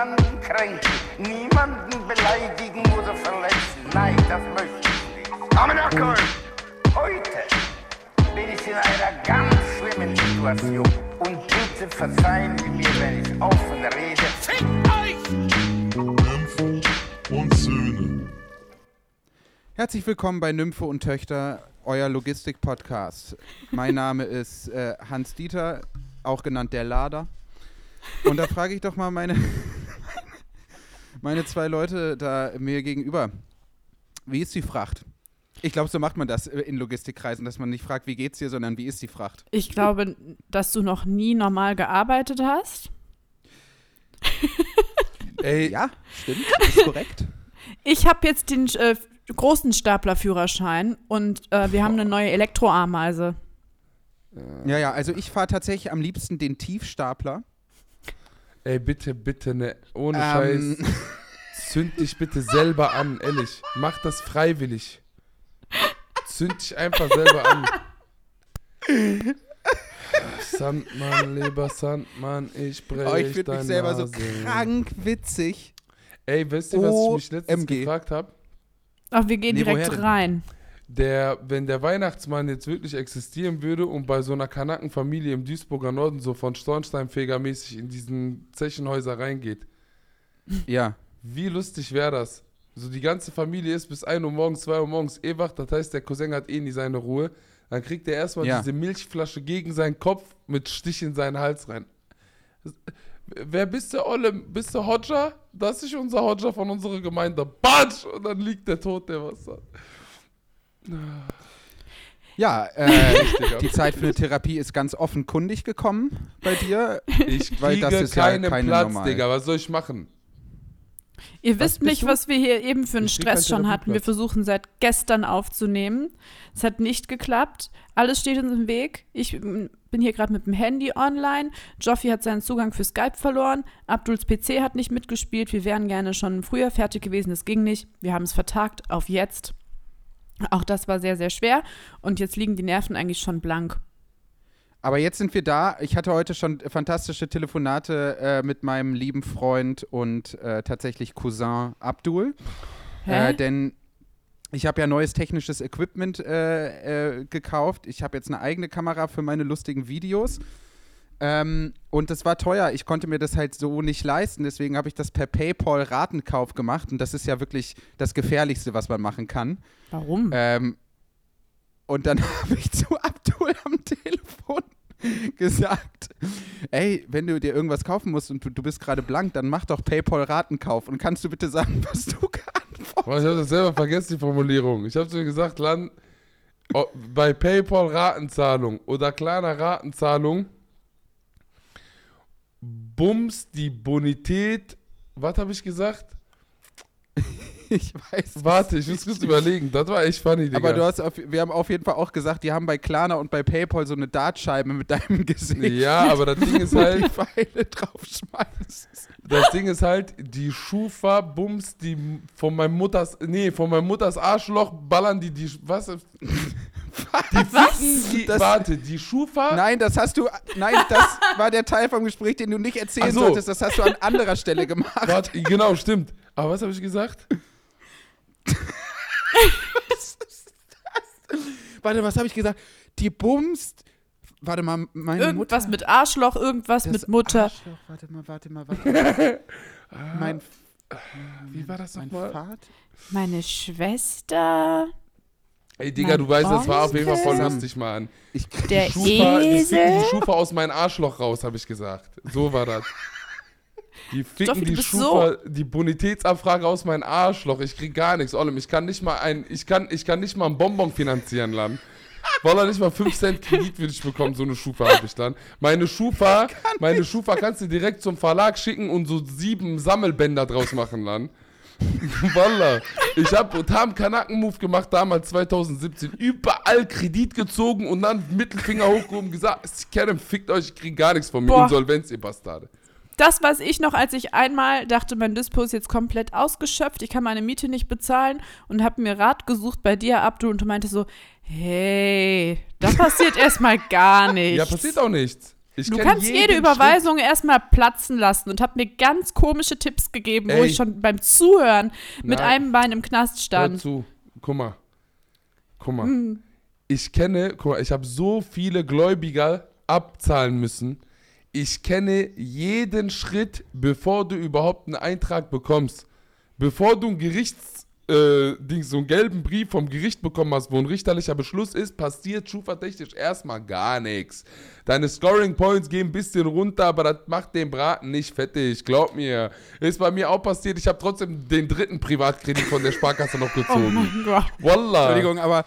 niemanden kränken, niemanden beleidigen oder verletzen. Nein, das möchte ich nicht. Amenakol! Heute bin ich in einer ganz schlimmen Situation. Und bitte verzeihen Sie mir, wenn ich offen rede. Fick euch! Nymphen und Söhne. Herzlich willkommen bei Nymphe und Töchter, euer Logistik-Podcast. Mein Name ist äh, Hans Dieter, auch genannt der Lader. Und da frage ich doch mal meine, meine zwei Leute da mir gegenüber. Wie ist die Fracht? Ich glaube, so macht man das äh, in Logistikkreisen, dass man nicht fragt, wie geht's dir, sondern wie ist die Fracht? Ich glaube, dass du noch nie normal gearbeitet hast. Ey, Ja, stimmt, ist korrekt. Ich habe jetzt den äh, großen Staplerführerschein und äh, wir haben eine neue Elektroameise. Ja, ja, also ich fahre tatsächlich am liebsten den Tiefstapler. Ey, bitte, bitte, ne, ohne Ähm, Scheiß. Zünd dich bitte selber an, ehrlich. Mach das freiwillig. Zünd dich einfach selber an. Sandmann, lieber Sandmann, ich brech Oh, ich finde mich selber so Nase. krank witzig. Ey, wisst ihr, was ich mich letztens gefragt habe? Ach, wir gehen Nee, woher direkt denn? rein. Der, wenn der Weihnachtsmann jetzt wirklich existieren würde und bei so einer Kanackenfamilie im Duisburger Norden so von Stornsteinfeger mäßig in diesen Zechenhäuser reingeht, Ja. Wie lustig wäre das? So die ganze Familie ist bis 1 Uhr morgens, 2 Uhr morgens eh wach, das heißt, der Cousin hat eh nie seine Ruhe. Dann kriegt er erstmal Ja. diese Milchflasche gegen seinen Kopf mit Stich in seinen Hals rein. Wer bist du, Olle? Bist du Hodger? Das ist unser Hodger von unserer Gemeinde. Batsch! Und dann liegt der Tod, der was sagt. Ja, äh, die Zeit für eine Therapie ist ganz offenkundig gekommen bei dir. Ich Weil kriege das ist ja keinen keine Platz, normal. Digga. Was soll ich machen? Ihr Was wisst nicht, du? was wir hier eben für einen Ich Stress schon hatten. Wir versuchen seit gestern aufzunehmen. Es hat nicht geklappt. Alles steht uns im Weg. Ich bin hier gerade mit dem Handy online. Joffi hat seinen Zugang für Skype verloren. Abduls PC hat nicht mitgespielt. Wir wären gerne schon früher fertig gewesen. Das ging nicht. Wir haben es vertagt auf jetzt. Auch das war sehr, sehr schwer. Und jetzt liegen die Nerven eigentlich schon blank. Aber jetzt sind wir da. Ich hatte heute schon fantastische Telefonate äh, mit meinem lieben Freund und äh, tatsächlich Cousin Abdul. Hä? Äh, denn ich habe ja neues technisches Equipment äh, äh, gekauft. Ich habe jetzt eine eigene Kamera für meine lustigen Videos. Ähm, und das war teuer. Ich konnte mir das halt so nicht leisten. Deswegen habe ich das per PayPal Ratenkauf gemacht. Und das ist ja wirklich das Gefährlichste, was man machen kann. Warum? Ähm, und dann habe ich zu Abdul am Telefon gesagt, ey, wenn du dir irgendwas kaufen musst und du, du bist gerade blank, dann mach doch PayPal Ratenkauf. Und kannst du bitte sagen, was du geantwortet Boah, ich habe das selber vergessen, die Formulierung. Ich habe zu dir gesagt, Land, oh, bei PayPal Ratenzahlung oder kleiner Ratenzahlung, bums die Bonität, was habe ich gesagt? Ich weiß. Warte, ich muss kurz überlegen. Das war echt funny, Digga. Aber du hast auf, wir haben auf jeden Fall auch gesagt, die haben bei Klarna und bei PayPal so eine Dartscheibe mit deinem Gesicht. ja, aber das Ding ist halt, die Pfeile draufschmeißt. das Ding ist halt, die Schufa bums die von meinem Mutters, nee, von meinem Mutters Arschloch ballern die, die, was? Die ficken die, Das- warte, die Schufa, Nein, das hast du. Nein, das war der Teil vom Gespräch, den du nicht erzählen so. solltest. Das hast du an anderer Stelle gemacht. warte, genau, stimmt. Aber was habe ich gesagt? Warte, was habe ich gesagt? Die bumst. Warte mal, meine irgendwas Mutter. mit Arschloch, irgendwas Das mit Mutter. Arschloch, warte mal, warte mal, warte mal. mein, Wie war das mein nochmal? Vater? Meine Schwester. Ey, Digga, Mein du weißt, das war auf jeden Fall voll lustig, Mann. Ich, Der Schufa, die ficken Esel. die Schufa aus meinem Arschloch raus, habe ich gesagt. So war das. Die ficken du die Schufa, die Bonitätsabfrage aus meinem Arschloch. Ich krieg gar nichts. Ollem, ich kann nicht mal ein, ich kann, ich kann nicht mal einen Bonbon finanzieren, Land. Weil er nicht mal 5 Cent Kredit würde ich bekommen, so eine Schufa habe ich dann. Meine Schufa, meine Schufa kannst du direkt zum Verlag schicken und so sieben Sammelbänder draus machen, Land. Wallah. Ich habe Tam Kanaken-Move gemacht damals 2017. Überall Kredit gezogen und dann Mittelfinger hochgehoben gesagt, Kerem, fickt euch, ich krieg gar nichts von mir. Boah. Insolvenz, ihr Bastarde. Das weiß ich noch, als ich einmal dachte, mein Dispo ist jetzt komplett ausgeschöpft, ich kann meine Miete nicht bezahlen und habe mir Rat gesucht bei dir, Abdu, und du meinte so, hey, da passiert erstmal gar nichts. Ja, passiert auch nichts. Ich Du kannst jede Überweisung erstmal platzen lassen und hab mir ganz komische Tipps gegeben, wo Ey. ich schon beim Zuhören mit Nein. einem Bein im Knast Schritt. stand. Hör zu. Guck mal. Guck mal. Hm. Ich kenne, guck mal, ich habe so viele Gläubiger abzahlen müssen. Ich kenne jeden Schritt, bevor du überhaupt einen Eintrag bekommst. Bevor du ein Gerichts, äh, Ding, so einen gelben Brief vom Gericht bekommen hast, wo ein richterlicher Beschluss ist, passiert schufa-technisch erstmal gar nichts. Deine Scoring Points gehen ein bisschen runter, aber das macht den Braten nicht fettig. Glaub mir. Ist bei mir auch passiert. Ich habe trotzdem den dritten Privatkredit von der Sparkasse noch Oh gezogen. mein Gott. Wallah. Entschuldigung, aber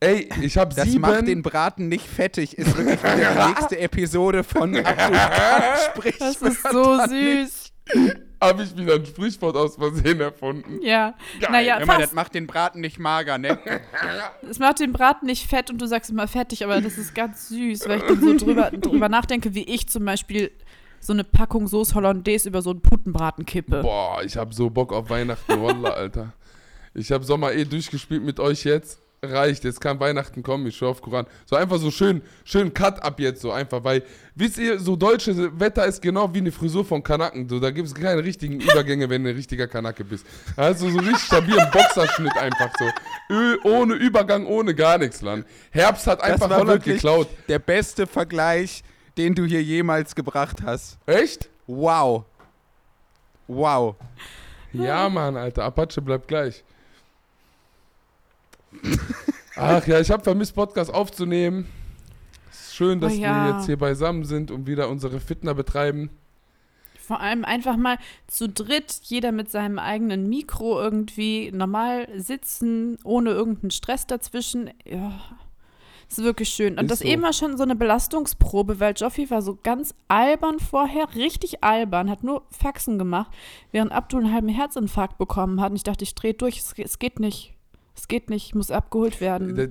Ey, ich habe das sieben. macht den Braten nicht fettig. Ist wirklich die nächste Episode von Sprichwörter. Das ist so süß. Habe ich wieder ein Sprichwort aus Versehen erfunden. Ja. Naja, Hör mal, das macht den Braten nicht mager, ne? Es macht den Braten nicht fett und du sagst immer fettig, aber das ist ganz süß, weil ich dann so drüber, drüber nachdenke, wie ich zum Beispiel so eine Packung Soße Hollandaise über so einen Putenbraten kippe. Boah, ich habe so Bock auf Weihnachten, Wallah, Alter. Ich habe Sommer eh durchgespielt mit euch jetzt. Reicht, jetzt kann Weihnachten kommen, ich schwör auf Koran. So einfach so schön, schön Cut ab jetzt, so einfach, weil, wisst ihr, so deutsche Wetter ist genau wie eine Frisur von Kanaken. So, da gibt es keine richtigen Übergänge, wenn du ein richtiger Kanake bist. Also so richtig stabilen Boxerschnitt einfach so. Ö, ohne Übergang, ohne gar nichts, Land. Herbst hat einfach Holland geklaut. der beste Vergleich, den du hier jemals gebracht hast. Echt? Wow. Wow. Ja, Mann, Alter, Apache bleibt gleich. Ach ja, ich habe vermisst, Podcast aufzunehmen. Es ist schön, dass Oh ja. wir jetzt hier beisammen sind und wieder unsere Fitner betreiben. Vor allem einfach mal zu dritt, jeder mit seinem eigenen Mikro irgendwie normal sitzen, ohne irgendeinen Stress dazwischen. Ja, ist wirklich schön. Und Ist das so. eben war schon so eine Belastungsprobe, weil Joffi war so ganz albern vorher, richtig albern, hat nur Faxen gemacht, während Abdul einen halben Herzinfarkt bekommen hat. Und ich dachte, ich drehe durch, es, es geht nicht. Es geht nicht, ich muss abgeholt werden. Der,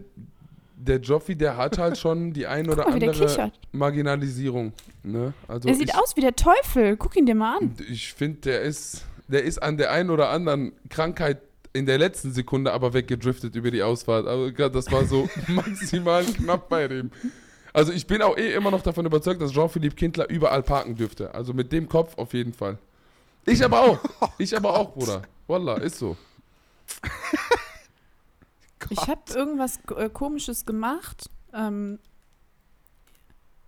der Joffi, der hat halt schon die ein oder mal, andere. Marginalisierung. Ne? Also er sieht ich, aus wie der Teufel. Guck ihn dir mal an. Ich finde, der ist, der ist an der einen oder anderen Krankheit in der letzten Sekunde aber weggedriftet über die Ausfahrt. Aber grad, das war so maximal knapp bei dem. Also ich bin auch eh immer noch davon überzeugt, dass Jean-Philippe Kindler überall parken dürfte. Also mit dem Kopf auf jeden Fall. Ich aber auch. Ich aber auch, Bruder. Wallah, ist so. Ich habe irgendwas äh, Komisches gemacht. Ähm,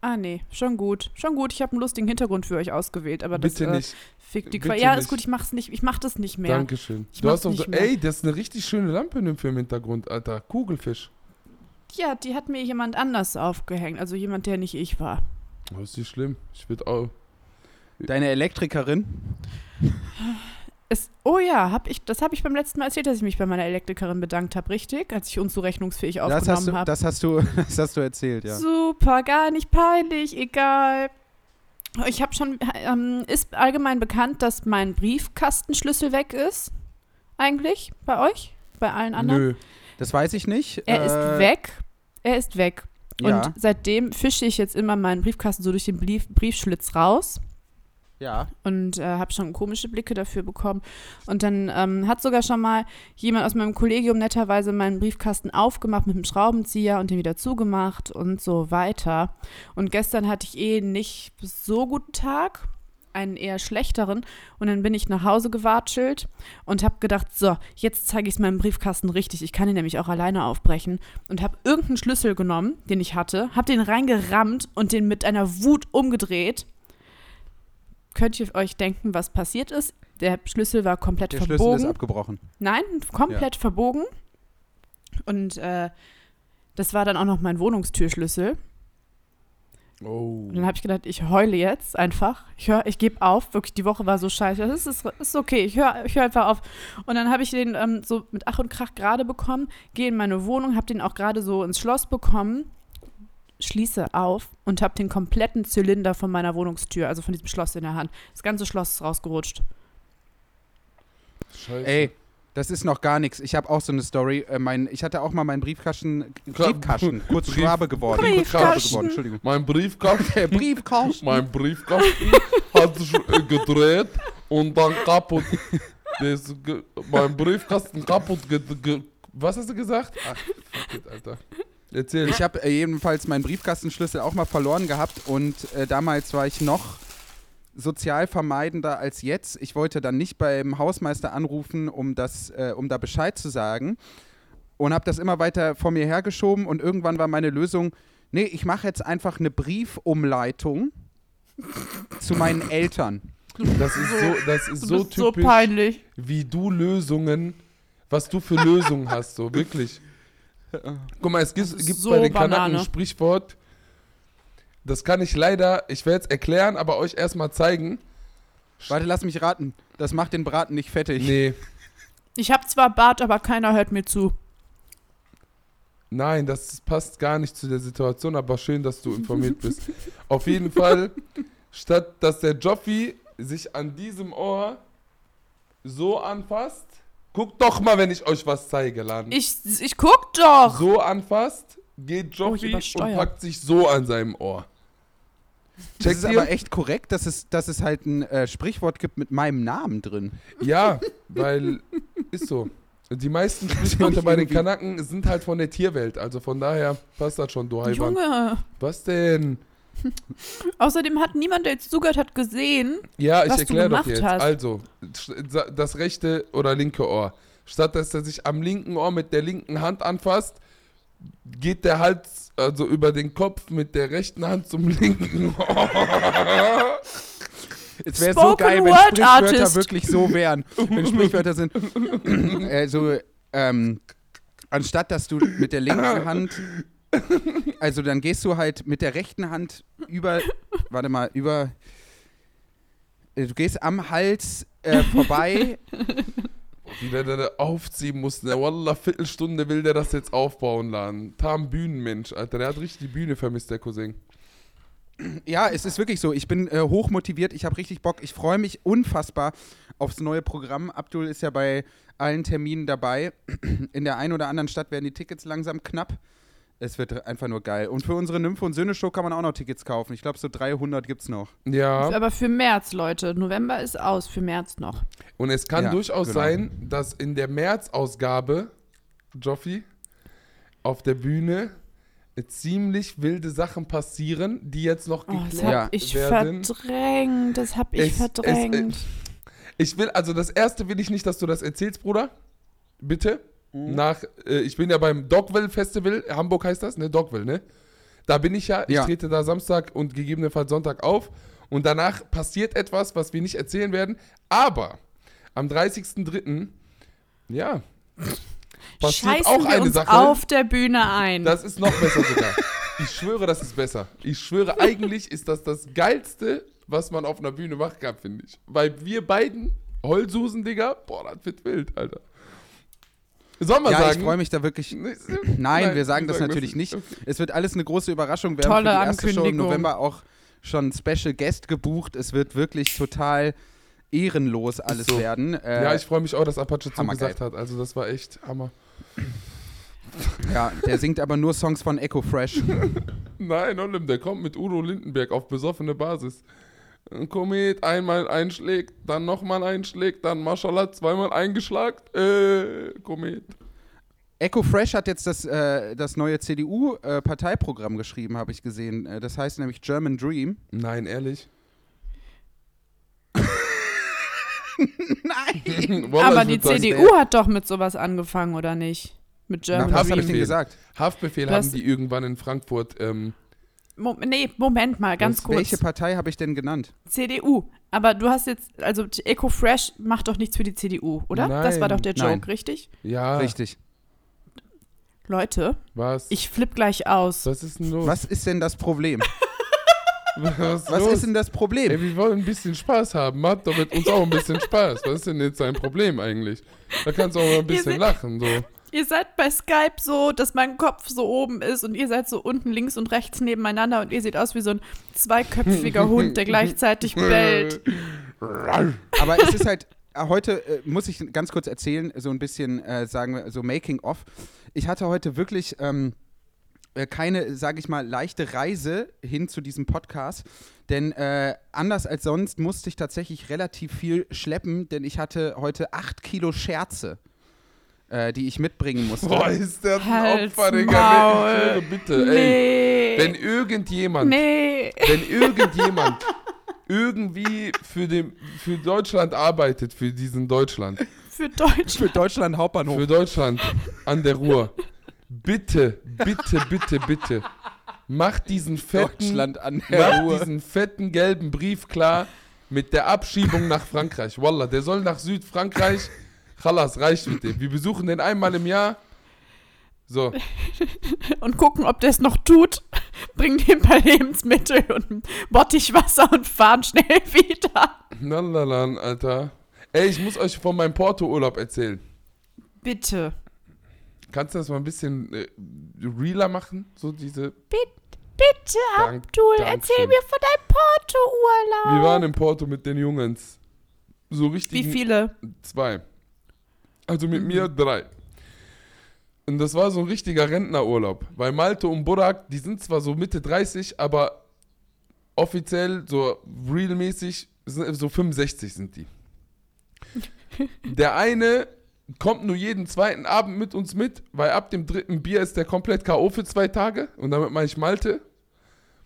ah, nee, schon gut. Schon gut, ich habe einen lustigen Hintergrund für euch ausgewählt, aber das Bitte äh, nicht. fickt die bitte Qual. Ja, nicht. ist gut, ich mach's nicht, ich mach das nicht mehr. Dankeschön. Ich Du hast doch so, mehr. ey, das ist eine richtig schöne Lampe im Film im Hintergrund, Alter. Kugelfisch. Ja, die hat mir jemand anders aufgehängt, also jemand, der nicht ich war. Oh, ist nicht schlimm. Ich würde auch. Deine Elektrikerin? Es, oh ja, hab ich, das habe ich beim letzten Mal erzählt, dass ich mich bei meiner Elektrikerin bedankt habe, richtig? Als ich unzurechnungsfähig hast, aufgenommen habe. das, hast du, das hast du erzählt, ja. Super, gar nicht peinlich, egal. Ich habe schon, ähm, ist allgemein bekannt, dass mein Briefkastenschlüssel weg ist. Eigentlich bei euch, bei allen anderen. Nö. Das weiß ich nicht. Er Äh, ist weg. Er ist weg. Und Ja. seitdem fische ich jetzt immer meinen Briefkasten so durch den Brief, Briefschlitz raus Ja. und äh, habe schon komische Blicke dafür bekommen. Und dann ähm, hat sogar schon mal jemand aus meinem Kollegium netterweise meinen Briefkasten aufgemacht mit dem Schraubenzieher und den wieder zugemacht und so weiter. Und gestern hatte ich eh nicht so guten Tag, einen eher schlechteren. Und dann bin ich nach Hause gewatschelt und habe gedacht, so, jetzt zeige ich es meinem Briefkasten richtig. Ich kann ihn nämlich auch alleine aufbrechen. Und habe irgendeinen Schlüssel genommen, den ich hatte, habe den reingerammt und den mit einer Wut umgedreht könnt ihr euch denken, was passiert ist? Der Schlüssel war komplett Der Schlüssel verbogen. ist abgebrochen. Nein, komplett verbogen. Und äh, das war dann auch noch mein Wohnungstürschlüssel. Oh. Und dann habe ich gedacht, ich heule jetzt einfach. Ich höre, ich gebe auf. Wirklich, die Woche war so scheiße. Das ist, ist okay. Ich höre ich hör einfach auf. Und dann habe ich den ähm, so mit Ach und Krach gerade bekommen, gehe in meine Wohnung, habe den auch gerade so ins Schloss bekommen, schließe auf und habe den kompletten Zylinder von meiner Wohnungstür, also von diesem Schloss in der Hand. Das ganze Schloss ist rausgerutscht. Scheiße. Ey, das ist noch gar nichts. Ich habe auch so eine Story. Äh, mein, ich hatte auch mal meinen Briefkasten, Klar, Briefkasten, kurz Brief- Schwabe geworden. Kurz Briefkasten. Geworden, Entschuldigung. Mein Briefkasten. Briefkasten. mein Briefkasten hat sich äh, gedreht und dann kaputt. Ge mein Briefkasten kaputt. Ge ge was hast du gesagt? Ach, fuck it, Alter. Erzähl. Ich habe äh, jedenfalls meinen Briefkastenschlüssel auch mal verloren gehabt und äh, damals war ich noch sozial vermeidender als jetzt. Ich wollte dann nicht beim Hausmeister anrufen, um, das, äh, um da Bescheid zu sagen und habe das immer weiter vor mir hergeschoben und irgendwann war meine Lösung, nee, ich mache jetzt einfach eine Briefumleitung zu meinen Eltern. Das ist so, das ist so so typisch, peinlich. wie du Lösungen, was du für Lösungen hast, so wirklich. Guck mal, es gibt, gibt so bei den Kanaken Banane. ein Sprichwort, das kann ich leider, ich werde es erklären, aber euch erstmal zeigen. Warte, lass mich raten. Das macht den Braten nicht fettig. Nee, Ich habe zwar Bart, aber keiner hört mir zu. nein, das passt gar nicht zu der Situation, aber schön, dass du informiert bist. Auf jeden Fall, statt dass der Joffi sich an diesem Ohr so anfasst, guckt doch mal, wenn ich euch was zeige, Lan. Ich, ich guck doch. so anfasst, geht Oh, Joffi und übersteuer. packt sich so an seinem Ohr. Das Checkt ist aber echt korrekt, dass es, dass es halt ein äh, Sprichwort gibt mit meinem Namen drin. Ja, weil ist so. Die meisten Sprichwörter bei den Kanaken sind halt von der Tierwelt, also von daher passt das schon, du. Junge. Was denn? Außerdem hat niemand, der jetzt zugehört hat, gesehen. Ja, ich Was du erkläre doch gemacht jetzt. hast. Also, das rechte oder linke Ohr. Statt dass er sich am linken Ohr mit der linken Hand anfasst, geht der Hals also über den Kopf mit der rechten Hand zum linken Ohr. Es wäre so geil, wenn Word Sprichwörter Artist. wirklich so wären. wenn Sprichwörter sind. äh, so, ähm, anstatt dass du mit der linken Hand. Also dann gehst du halt mit der rechten Hand über. Warte mal, über. äh, Du gehst am Hals äh, vorbei. Wie der da aufziehen muss. Der Wallah, Viertelstunde will der das jetzt aufbauen laden. Tam Bühnenmensch, Alter. Der hat richtig die Bühne vermisst, der Cousin. Ja, es ist wirklich so. Ich bin äh, hochmotiviert. Ich habe richtig Bock. Ich freue mich unfassbar aufs neue Programm. Abdul ist ja bei allen Terminen dabei. In der einen oder anderen Stadt werden die Tickets langsam knapp. Es wird einfach nur geil. Und für unsere Nymphe- und Söhne-Show kann man auch noch Tickets kaufen. Ich glaube, so 300 gibt es noch. Ja. Aber für März, Leute. November ist aus, für März noch. Und es kann Ja, durchaus genau. sein, dass in der März-Ausgabe, Joffi, auf der Bühne ziemlich wilde Sachen passieren, die jetzt noch Oh, das geklärt Ja. hab ich werden. verdrängt. Das hab ich Es- es- verdrängt. Ich will, also das erste will ich nicht, dass du das erzählst, Bruder. Bitte. Mhm. Nach, äh, ich bin ja beim Dogville Festival, Hamburg heißt das, ne? Dogville, ne? Da bin ich ja, ich Ja. trete da Samstag und gegebenenfalls Sonntag auf. Und danach passiert etwas, was wir nicht erzählen werden. Aber am 30.03. ja, passiert Scheißen auch eine Sache. auf der Bühne ein. Das ist noch besser sogar. Ich schwöre, das ist besser. Ich schwöre, eigentlich ist das das Geilste, was man auf einer Bühne machen kann, finde ich. Weil wir beiden, Heulsusen, Digga, boah, das wird wild, Alter. Sollen wir ja, sagen? ich freue mich da wirklich. Nein, Nein, wir sagen das natürlich nicht. Okay. Es wird alles eine große Überraschung. Wir Tolle haben für die erste Show im Ankündigung. November auch schon Special Guest gebucht. Es wird wirklich total ehrenlos alles so. werden. Äh, Ja, ich freue mich auch, dass Apache Hammergeil. zugesagt hat. Also das war echt Hammer. ja, der singt aber nur Songs von Echo Fresh. Nein, Olim, der kommt mit Udo Lindenberg auf besoffene Basis. Ein Komet einmal einschlägt, dann nochmal einschlägt, dann Maschallah zweimal eingeschlagt. Äh, Komet. Echo Fresh hat jetzt das, äh, das neue CDU-Parteiprogramm geschrieben, habe ich gesehen. Äh, das heißt nämlich German Dream. Nein, ehrlich. Nein! Wallah, Aber die CDU hat doch mit sowas angefangen, oder nicht? Mit German was habe ich Haftbefehl. denn gesagt? Haftbefehl Du haben hast- die irgendwann in Frankfurt. Ähm, Mo nee, Moment mal, ganz kurz. Welche Partei habe ich denn genannt? CDU. Aber du hast jetzt, also Eco Fresh macht doch nichts für die CDU, oder? Das war Nein. doch der Joke, Nein. richtig? ja, Richtig. Leute, was? ich flipp gleich aus. was ist denn los? Was ist denn das Problem? was, Was ist denn das Problem? Ey, wir wollen ein bisschen Spaß haben. Macht doch mit uns auch ein bisschen Spaß. Was ist denn jetzt dein Problem eigentlich? Da kannst du auch mal ein bisschen lachen. So. Ihr seid bei Skype so, dass mein Kopf so oben ist und ihr seid so unten links und rechts nebeneinander und ihr seht aus wie so ein zweiköpfiger Hund, der gleichzeitig bellt. Aber es ist halt, äh, heute äh, muss ich ganz kurz erzählen, so ein bisschen, äh, sagen wir, so Making of. Ich hatte heute wirklich ähm, äh, keine, sage ich mal, leichte Reise hin zu diesem Podcast. Denn äh, anders als sonst musste ich tatsächlich relativ viel schleppen, denn ich hatte heute acht Kilo Scherze äh, die ich mitbringen musste. Boah, ist der ein Halt's Opfer, Digga. Maul. Nee, bitte, ey. Wenn irgendjemand, nee. wenn irgendjemand irgendwie für, den, für Deutschland arbeitet, für diesen Deutschland, Für Deutsch. Für Deutschland Hauptbahnhof. für Deutschland an der Ruhr, bitte, bitte, bitte, bitte, macht diesen fetten, Deutschland an der macht Ruhr. diesen fetten gelben Brief klar mit der Abschiebung nach Frankreich. Wallah, der soll nach Südfrankreich. Chalas, reicht mit dem. Wir besuchen den einmal im Jahr. So, Und gucken, ob der es noch tut. Bringen dem ein paar Lebensmittel und Bottichwasser und fahren schnell wieder. Lalalala, Alter. Ey, ich muss euch von meinem Porto-Urlaub erzählen. Bitte. Kannst du das mal ein bisschen äh, realer machen? So diese. Bitte, bitte Dank- Abdul, Dankeschön. erzähl mir von deinem Porto-Urlaub. Wir waren im Porto mit den Jungens. So richtig. Wie viele? Zwei. Also mit mir Mhm. drei. Und das war so ein richtiger Rentnerurlaub. Weil Malte und Burak, die sind zwar so Mitte 30, aber offiziell, so realmäßig, so 65 sind die. Der eine kommt nur jeden zweiten Abend mit uns mit, weil ab dem dritten Bier ist der komplett K.O. für zwei Tage. Und damit meine ich Malte.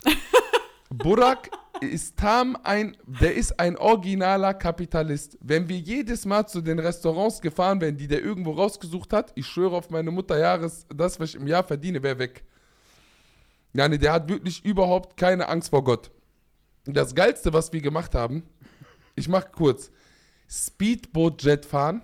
Burak ist Tam ein, der ist ein originaler Kapitalist. Wenn wir jedes Mal zu den Restaurants gefahren wären, die der irgendwo rausgesucht hat, ich schwöre auf meine Mutter Jahres, das, was ich im Jahr verdiene, wäre weg. Ja, nee, der hat wirklich überhaupt keine Angst vor Gott. Das Geilste, was wir gemacht haben, ich mach kurz, Speedboat-Jet fahren.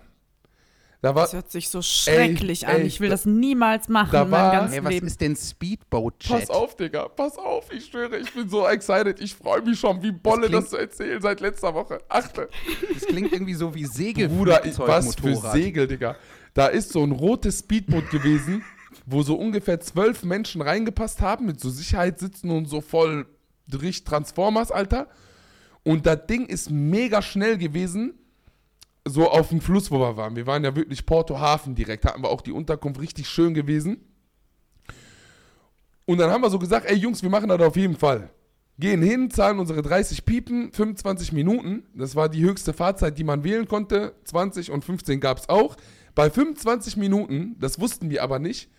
Da war, Das hört sich so schrecklich an. ey, ich will da- das niemals machen da in meinem war- ganzen Hey, was Leben. ist denn Speedboat-Chat? Pass auf, Digga, pass auf, ich schwöre, ich bin so excited. Ich freue mich schon, wie Bolle das, klingt- zu erzählen seit letzter Woche. Achte. Das klingt irgendwie so wie Bruder, ich- was für. Segel, Digga. Da ist so ein rotes Speedboot gewesen, wo so ungefähr zwölf Menschen reingepasst haben, mit so Sicherheitssitzen und so voll richtig Transformers, Alter. Und das Ding ist mega schnell gewesen, so auf dem Fluss, wo wir waren. Wir waren ja wirklich Porto Hafen direkt, hatten wir auch die Unterkunft richtig schön gewesen. Und dann haben wir so gesagt, ey Jungs, wir machen das auf jeden Fall. Gehen hin, zahlen unsere 30 Piepen, 25 Minuten. Das war die höchste Fahrzeit, die man wählen konnte. 20 und 15 gab es auch. Bei 25 Minuten, das wussten wir aber nicht,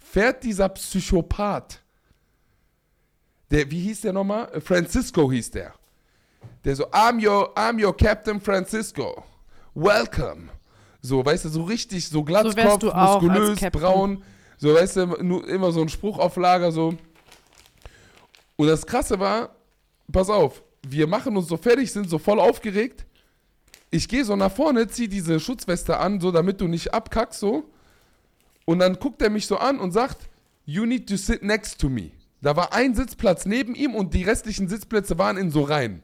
fährt dieser Psychopath. Der, wie hieß der nochmal? Francisco hieß der. Der so, I'm your, I'm your Captain Francisco. Welcome. So, weißt du, so richtig, so Glatzkopf, als muskulös, braun. So, weißt du, nur immer so ein Spruch auf Lager, so. Und das Krasse war, pass auf, wir machen uns so fertig, sind so voll aufgeregt. Ich gehe so nach vorne, zieh diese Schutzweste an, so damit du nicht abkackst, so. Und dann guckt er mich so an und sagt, you need to sit next to me. Da war ein Sitzplatz neben ihm und die restlichen Sitzplätze waren in so Reihen.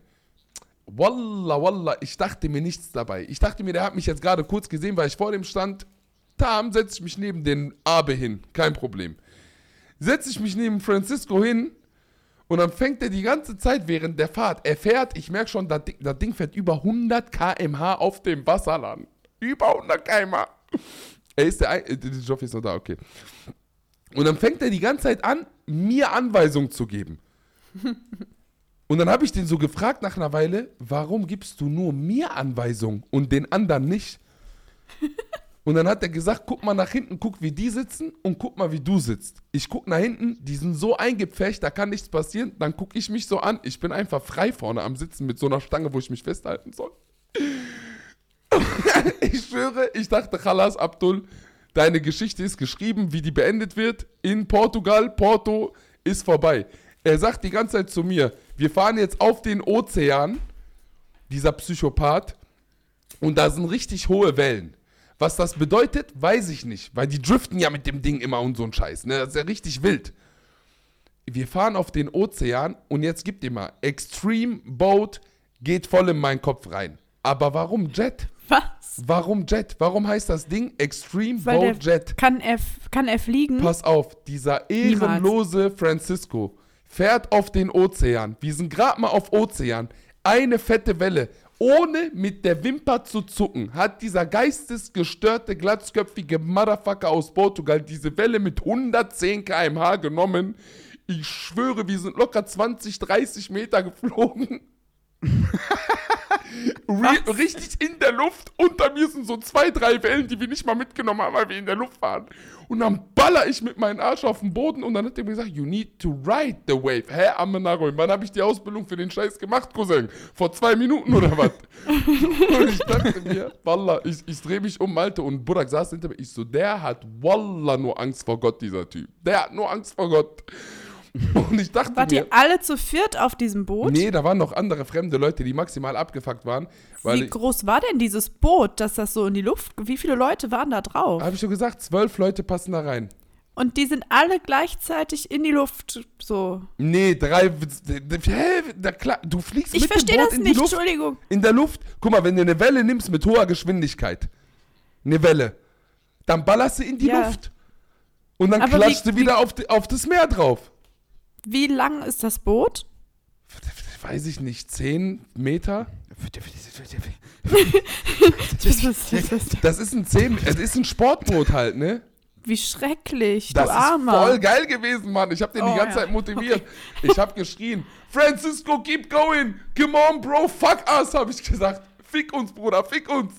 Wallah, wallah, ich dachte mir nichts dabei. Ich dachte mir, der hat mich jetzt gerade kurz gesehen, weil ich vor dem stand. Tam, setze ich mich neben den Abe hin. Kein Problem. Setze ich mich neben Francisco hin und dann fängt er die ganze Zeit während der Fahrt. Er fährt, ich merke schon, das Ding, das Ding fährt über 100 km/h auf dem Wasserland. Über 100 km/h. Er ist der, ein äh, der Joffi ist noch da, okay. Und dann fängt er die ganze Zeit an, mir Anweisungen zu geben. Und dann habe ich den so gefragt nach einer Weile, warum gibst du nur mir Anweisungen und den anderen nicht? Und dann hat er gesagt, guck mal nach hinten, guck, wie die sitzen und guck mal, wie du sitzt. Ich guck nach hinten, die sind so eingepfercht, da kann nichts passieren. Dann guck ich mich so an, ich bin einfach frei vorne am Sitzen mit so einer Stange, wo ich mich festhalten soll. ich schwöre, ich dachte, Khalas, Abdul, deine Geschichte ist geschrieben, wie die beendet wird in Portugal. Porto ist vorbei. Er sagt die ganze Zeit zu mir, wir fahren jetzt auf den Ozean, dieser Psychopath, und da sind richtig hohe Wellen. Was das bedeutet, weiß ich nicht, weil die driften ja mit dem Ding immer und so ein Scheiß. Ne? Das ist ja richtig wild. Wir fahren auf den Ozean und jetzt gibt ihr mal, Extreme Boat geht voll in meinen Kopf rein. Aber warum Jet? Was? Warum Jet? Warum heißt das Ding Extreme Weil Boat Jet? Kann er, kann er fliegen? Pass auf, dieser ehrenlose Francisco fährt auf den Ozean. Wir sind gerade mal auf Ozean. Eine fette Welle. Ohne mit der Wimper zu zucken, hat dieser geistesgestörte, glatzköpfige Motherfucker aus Portugal diese Welle mit 110 km/h genommen. Ich schwöre, wir sind locker 20, 30 Meter geflogen. Richtig in der Luft. Unter mir sind so zwei, drei Wellen, die wir nicht mal mitgenommen haben, weil wir in der Luft waren. Und dann baller ich mit meinem Arsch auf den Boden und dann hat er mir gesagt, you need to ride the wave. Hä, Amenaroy, wann habe ich die Ausbildung für den Scheiß gemacht, Cousin? Vor zwei Minuten oder was? und ich dachte mir, Wallah, ich, ich drehe mich um, Alter, und Burak saß hinter mir. Ich so, der hat Wallah nur Angst vor Gott, dieser Typ. Der hat nur Angst vor Gott. Und ich dachte Wart mir, ihr alle zu viert auf diesem Boot? nee, da waren noch andere fremde Leute, die maximal abgefuckt waren. Wie groß war denn dieses Boot, dass das so in die Luft, wie viele Leute waren da drauf? habe ich so gesagt, zwölf Leute passen da rein. Und die sind alle gleichzeitig in die Luft so. Nee, drei. Hä? Na klar, du fliegst Ich mit dem verstehe Boot das in nicht, die Luft. Entschuldigung. In der Luft. Guck mal, wenn du eine Welle nimmst mit hoher Geschwindigkeit, eine Welle, dann ballerst du in die Ja. Luft. Und dann Aber klatscht wie- du wieder auf, die, auf das Meer drauf. Wie lang ist das Boot? Weiß ich nicht, 10 Meter? Das ist ein 10, es ist ein Sportboot halt, ne? Wie schrecklich, Das du ist Armer. voll geil gewesen, Mann. Ich hab den Oh, die ganze ja. Zeit motiviert. Ich hab geschrien, Francisco, keep going. Come on, Bro, fuck us, hab ich gesagt. Fick uns, Bruder, fick uns.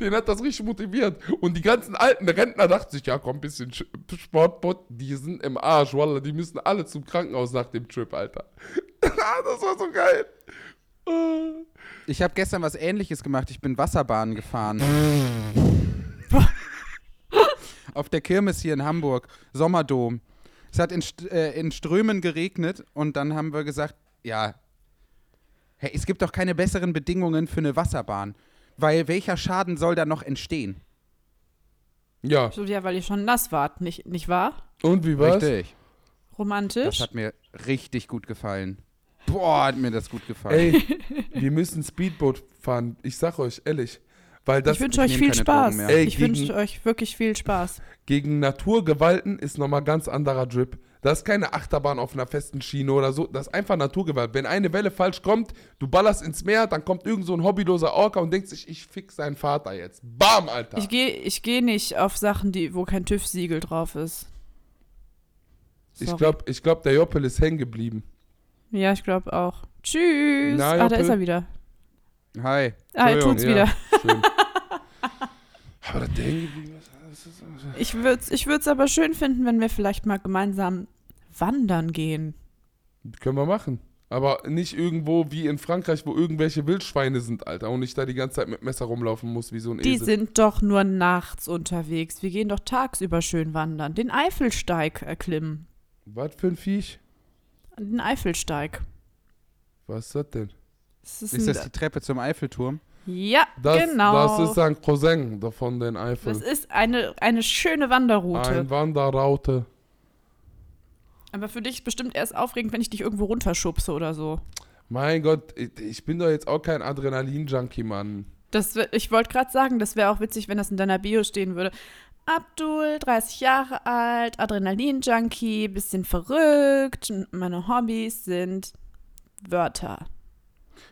Den hat das richtig motiviert. Und die ganzen alten Rentner dachten sich, ja komm, bisschen Sch- Sportbot, die sind im Arsch, Wallah, die müssen alle zum Krankenhaus nach dem Trip, Alter. das war so geil. Äh. Ich habe gestern was ähnliches gemacht. Ich bin Wasserbahn gefahren. Auf der Kirmes hier in Hamburg, Sommerdom. Es hat in, äh, in Strömen geregnet und dann haben wir gesagt, ja, hey, es gibt doch keine besseren Bedingungen für eine Wasserbahn. Weil welcher Schaden soll da noch entstehen? Ja, So, ja, weil ihr schon nass wart, nicht, nicht wahr? und wie war's? Richtig. Romantisch? Das hat mir richtig gut gefallen. Boah, hat mir das gut gefallen. Ey, wir müssen Speedboot fahren. Ich sag euch, ehrlich. Weil das ich wünsche euch viel Spaß. Ey, ich wünsche euch wirklich viel Spaß. gegen Naturgewalten ist nochmal ganz anderer Drip. Das ist keine Achterbahn auf einer festen Schiene oder so. Das ist einfach Naturgewalt. Wenn eine Welle falsch kommt, du ballerst ins Meer, dann kommt irgend so ein hobbyloser Orca und denkt sich, ich fix seinen Vater jetzt. Bam, Alter. Ich gehe ich geh nicht auf Sachen, die, wo kein TÜV-Siegel drauf ist. Ich Sorry. glaube, ich glaub, der Joppel ist hängen geblieben. Ja, ich glaube auch. Tschüss. Na, ah, da ist er wieder. Hi. Ah, er tut's Ja, wieder. Schön. Aber der hängen geblieben ist. Ist- Ich würde es ich würd's aber schön finden, wenn wir vielleicht mal gemeinsam wandern gehen. Können wir machen. Aber nicht irgendwo wie in Frankreich, wo irgendwelche Wildschweine sind, Alter. Und ich da die ganze Zeit mit Messer rumlaufen muss, wie so ein Die Esel. sind doch nur nachts unterwegs. Wir gehen doch tagsüber schön wandern. Den Eifelsteig erklimmen. Was für ein Viech? Den Eifelsteig. Was ist das denn? Das ist, Ist das die Treppe zum Eiffelturm? Ja, Das, genau. das ist ein Cousin davon den Eifel. Das ist eine, eine schöne Wanderroute. Ein Wanderraute. Aber für dich ist bestimmt erst aufregend, wenn ich dich irgendwo runterschubse oder so. Mein Gott, ich, bin doch jetzt auch kein Adrenalin-Junkie, Mann. Das, ich wollte gerade sagen, das wäre auch witzig, wenn das in deiner Bio stehen würde. Abdul, 30 Jahre alt, Adrenalin-Junkie, bisschen verrückt. Meine Hobbys sind Wörter.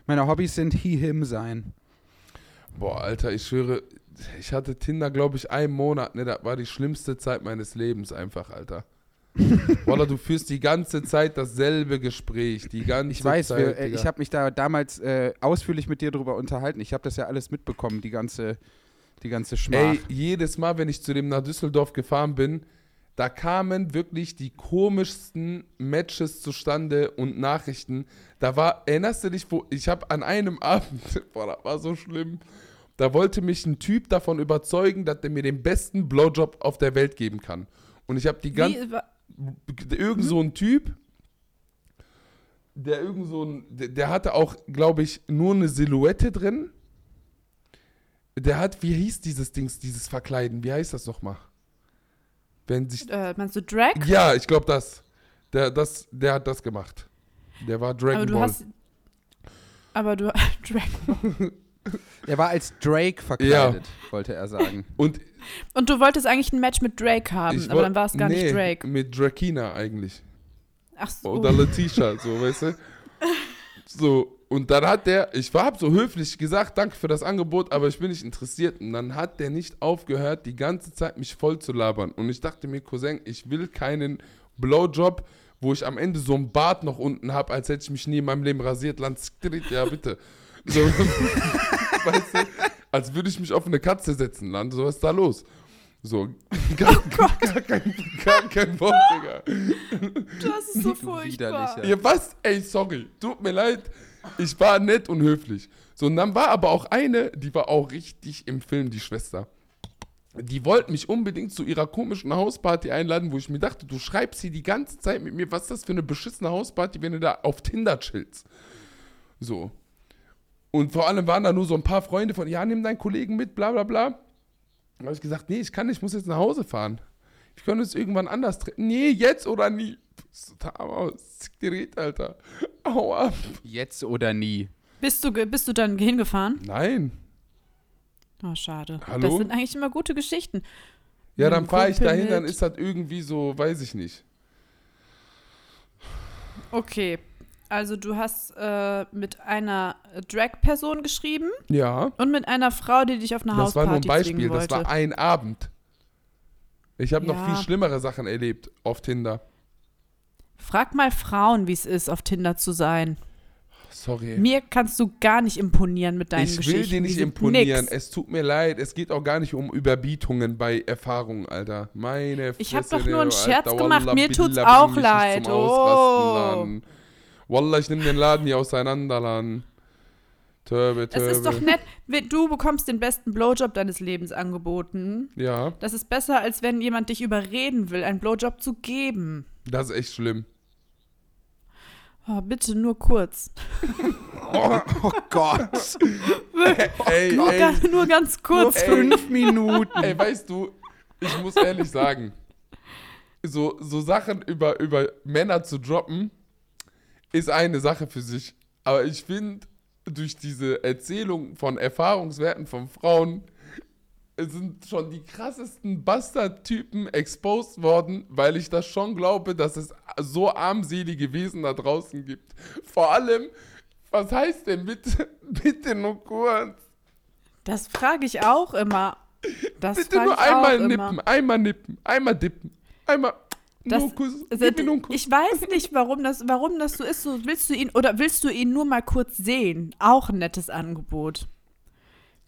Meine Hobbys sind he, him sein. Boah, Alter, ich schwöre, ich hatte Tinder, glaube ich, einen Monat, ne? Das war die schlimmste Zeit meines Lebens einfach, Alter. Wallah, du führst die ganze Zeit dasselbe Gespräch. Die ganze Ich weiß, Zeit. wir, äh, ich habe mich da damals äh, ausführlich mit dir drüber unterhalten. Ich habe das ja alles mitbekommen, die ganze, die ganze Schmach. Ey, jedes Mal, wenn ich zu dem nach Düsseldorf gefahren bin, da kamen wirklich die komischsten Matches zustande und Nachrichten. Da war, erinnerst du dich, wo ich habe an einem Abend, boah, das war so schlimm, da wollte mich ein Typ davon überzeugen, dass der mir den besten Blowjob auf der Welt geben kann. Und ich habe die ganze irgend so ein Typ, der irgend so ein, der, der hatte auch, glaube ich, nur eine Silhouette drin. Der hat, wie hieß dieses Dings, dieses Verkleiden? Wie heißt das nochmal? Wenn sich, äh, meinst du Drag? ja, ich glaube das. Der, das. der hat das gemacht. Der war Dragon aber du Ball. hast. Aber du. Drag. er war als Drake verkleidet, wollte er sagen. Und Und du wolltest eigentlich ein Match mit Drake haben, aber dann war es gar nee, nicht Drake. Mit Drakina eigentlich. Ach so. Oder Letitia, so, weißt du? So, und dann hat der, ich war hab so höflich gesagt, danke für das Angebot, aber ich bin nicht interessiert. Und dann hat der nicht aufgehört, die ganze Zeit mich voll zu labern. Und ich dachte mir, Cousin, ich will keinen Blowjob, wo ich am Ende so ein Bart noch unten habe, als hätte ich mich nie in meinem Leben rasiert. Land, ja, bitte. So. weißt du, als würde ich mich auf eine Katze setzen, Land. So was ist da los? So, gar, gar, kein, gar kein Wort, Digga. Das ist so Du furchtbar. widerlicher. Ja, was? Ey, sorry. Tut mir leid. Ich war nett und höflich. So, und dann war aber auch eine, die war auch richtig im Film, die Schwester. Die wollten mich unbedingt zu ihrer komischen Hausparty einladen, wo ich mir dachte, du schreibst hier die ganze Zeit mit mir, was ist das für eine beschissene Hausparty, wenn du da auf Tinder chillst. So. Und vor allem waren da nur so ein paar Freunde von, ja, nimm deinen Kollegen mit, bla bla bla. Dann habe ich gesagt, nee, ich kann nicht, ich muss jetzt nach Hause fahren. Ich kann uns irgendwann anders treffen. Nee, jetzt oder nie. Bist du da aus? Red, Alter. Hau ab. Jetzt oder nie. Bist du, bist du dann hingefahren? Nein. Oh, schade. Hallo? Das sind eigentlich immer gute Geschichten. Ja, dann fahre ich dahin, dann mit. ist das irgendwie so, weiß ich nicht. Okay. Also du hast äh, mit einer Drag-Person geschrieben Ja. und mit einer Frau, die dich auf eine Das war nur ein Hausparty Beispiel, zwingen das wollte. war ein Abend. Ich habe noch Ja. viel schlimmere Sachen erlebt auf Tinder. Frag mal Frauen, wie es ist, auf Tinder zu sein. Sorry. Mir kannst du gar nicht imponieren mit deinen ich Geschichten. will dir nicht imponieren. nix. Es tut mir leid. Es geht auch gar nicht um Überbietungen bei Erfahrungen, Alter. Meine Ich hab Fresse, doch nur einen Alter, Scherz gemacht. Mir tut's auch leid. Oh. Wallah, ich nehm den Laden hier auseinander, Lan. Törbe, Es törbe. ist doch nett, wenn du bekommst den besten Blowjob deines Lebens angeboten. Ja, Das ist besser, als wenn jemand dich überreden will, einen Blowjob zu geben. das ist echt schlimm. Oh, bitte nur kurz. Oh, oh Gott. Ey, Nur, ey, ga, nur ganz kurz. Ey. Fünf Minuten. ey, weißt du, ich muss ehrlich sagen, so, so Sachen über, über Männer zu droppen, ist eine Sache für sich. Aber ich finde, durch diese Erzählung von Erfahrungswerten von Frauen sind schon die krassesten Bastard-Typen exposed worden, weil ich das schon glaube, dass es so armselige Wesen da draußen gibt. Vor allem, was heißt denn bitte, bitte nur kurz? Das frage ich auch immer. Das Bitte nur einmal nippen, immer. einmal nippen, einmal dippen, einmal Das- nur Kuss, mir nur ich weiß nicht, warum das, warum das so ist. So, willst du ihn oder willst du ihn nur mal kurz sehen? Auch ein nettes Angebot.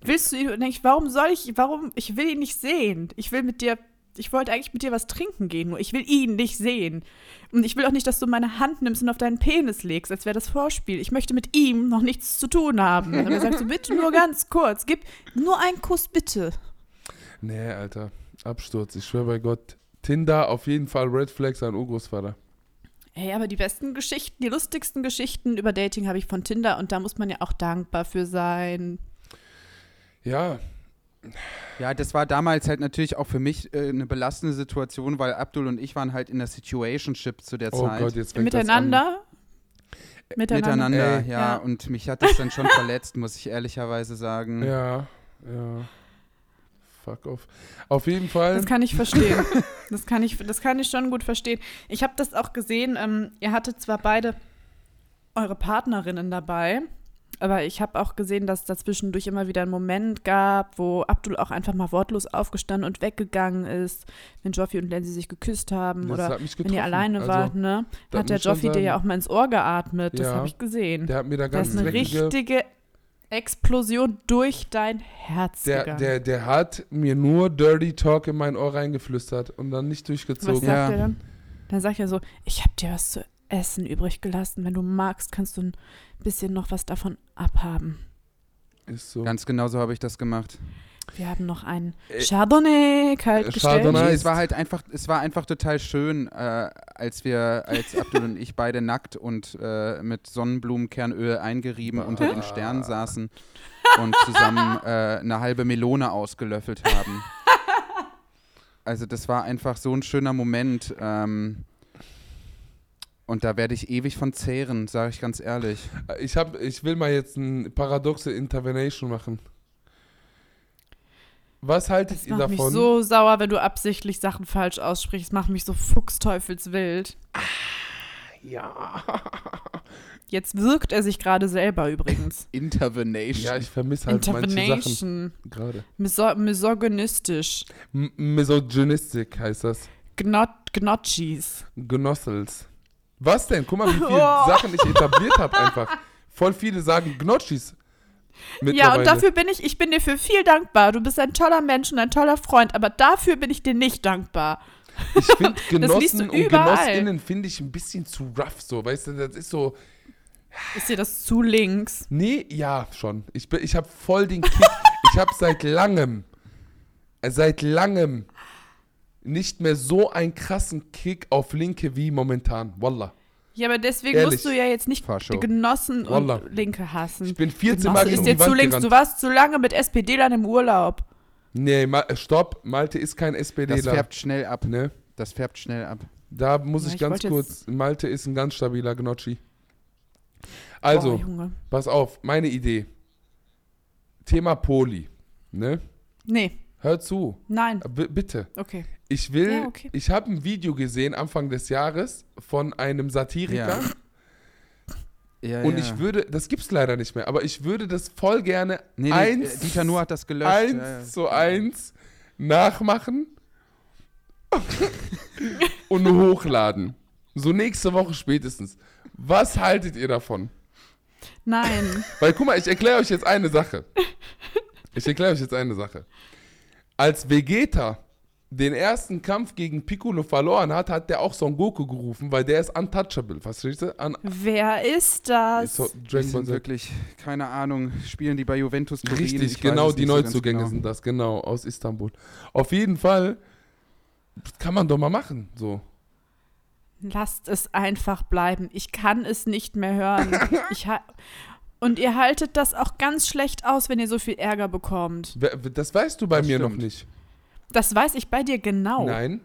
Willst du ihn und ich, warum soll ich, warum, ich will ihn nicht sehen. Ich will mit dir, ich wollte eigentlich mit dir was trinken gehen, nur ich will ihn nicht sehen. Und ich will auch nicht, dass du meine Hand nimmst und auf deinen Penis legst, als wäre das Vorspiel. Ich möchte mit ihm noch nichts zu tun haben. Und dann sagst du, bitte nur ganz kurz, gib nur einen Kuss, bitte. Nee, Alter, Absturz, ich schwöre bei Gott. Tinder auf jeden Fall Red Flags an Urgroßvater. Hey, aber die besten Geschichten, die lustigsten Geschichten über Dating habe ich von Tinder und da muss man ja auch dankbar für sein. Ja, Ja, das war damals halt natürlich auch für mich äh, eine belastende Situation, weil Abdul und ich waren halt in der Situationship zu der oh Zeit. Gott, jetzt fängt das an. Miteinander? Miteinander. Miteinander, Ey. ja, Ja. Und mich hat das dann schon verletzt, muss ich ehrlicherweise sagen. Ja, ja. Fuck off. Auf jeden Fall. Das kann ich verstehen. Das kann ich, das kann ich schon gut verstehen. Ich habe das auch gesehen. Ähm, ihr hattet zwar beide eure Partnerinnen dabei, aber ich habe auch gesehen, dass dazwischendurch immer wieder einen Moment gab, wo Abdul auch einfach mal wortlos aufgestanden und weggegangen ist, wenn Joffi und Lenzi sich geküsst haben Das oder wenn ihr alleine Also, wart, ne? das Hat der Joffi dir ja auch mal ins Ohr geatmet. Das Ja. habe ich gesehen. Der hat mir da ganz ist eine richtige Explosion durch dein Herz der, gegangen. der, der hat mir nur Dirty Talk in mein Ohr reingeflüstert und dann nicht Was durchgezogen. sagt Ja. er dann? Dann sagt er so, ich habe dir was zu essen übrig gelassen. Wenn du magst, kannst du ein bisschen noch was davon abhaben. Ist so. Ganz genau so habe ich das gemacht. Wir haben noch einen Äh, Chardonnay kalt äh, gestellt. Chardonnay. Es war halt einfach, es war einfach total schön, äh, als wir, als Abdul und ich beide nackt und äh, mit Sonnenblumenkernöl eingerieben unter den Sternen saßen und zusammen äh, eine halbe Melone ausgelöffelt haben. Also das war einfach so ein schöner Moment. Ähm, und da werde ich ewig von zehren, sage ich ganz ehrlich. Ich, hab, ich will mal jetzt eine paradoxe Intervention machen. Was haltet Das ihr macht mich davon? so sauer, wenn du absichtlich Sachen falsch aussprichst. Macht mich so fuchsteufelswild. ja. Jetzt wirkt er sich gerade selber übrigens. Intervenation. Ja, ich vermisse halt manche Sachen Intervention. gerade. Miso misogynistisch. M- Misogynistik heißt das. Gnot Gnotchis. Genossels. Was denn? Guck mal, wie viele Oh. Sachen ich etabliert habe einfach. Voll viele sagen Gnotschis. Ja, und dafür bin ich, ich bin dir für viel dankbar. Du bist ein toller Mensch und ein toller Freund, aber dafür bin ich dir nicht dankbar. Ich finde Genossen und. Genossinnen finde ich ein bisschen zu rough so, weißt du, das ist so, Ist dir das zu links? nee, ja, schon. Ich, bin- ich habe voll den Kick, ich habe seit langem, äh, seit langem nicht mehr so einen krassen Kick auf Linke wie momentan, wallah. Ja, aber deswegen Ehrlich. musst du ja jetzt nicht die Genossen Wallah. und Linke hassen. Ich bin 14 Genosse Mal ist dir zu links. gerannt. Du warst zu lange mit SPD-Lern im Urlaub. Nee, Ma äh, stopp, Malte ist kein Das SPDler. färbt schnell ab. Ne? Das färbt schnell ab. Da muss Ja, ich ich ganz kurz, Malte ist ein ganz stabiler Gnocchi. Also, Boah, pass auf, meine Idee. Thema Poli, ne? Nee, Hör zu, nein. B bitte. Okay. Ich will, Ja, okay. ich habe ein Video gesehen Anfang des Jahres von einem Satiriker Ja, und ja. ich würde, das gibt's leider nicht mehr, aber ich würde das voll gerne Nee, nee, eins, äh, Dieter Nuhr hat das gelöscht. eins ja, ja. zu eins nachmachen und hochladen. So nächste Woche spätestens. Was haltet ihr davon? Nein. Weil guck mal, ich erkläre euch jetzt eine Sache. Ich erkläre euch jetzt eine Sache. Als Vegeta den ersten Kampf gegen Piccolo verloren hat, hat der auch Son Goku gerufen, weil der ist untouchable, verstehst du? An, Wer ist das? Dragon Ball sind wirklich, keine Ahnung, spielen die bei Juventus Turin? Ich Richtig, weiß genau, die so Neuzugänge genau. sind das, genau, aus Istanbul. Auf jeden Fall kann man doch mal machen, so. Lasst es einfach bleiben. Ich kann es nicht mehr hören. Ich ha und ihr haltet das auch ganz schlecht aus, wenn ihr so viel Ärger bekommt. Das weißt du bei Das mir stimmt. noch nicht. Das weiß ich bei dir genau. Nein.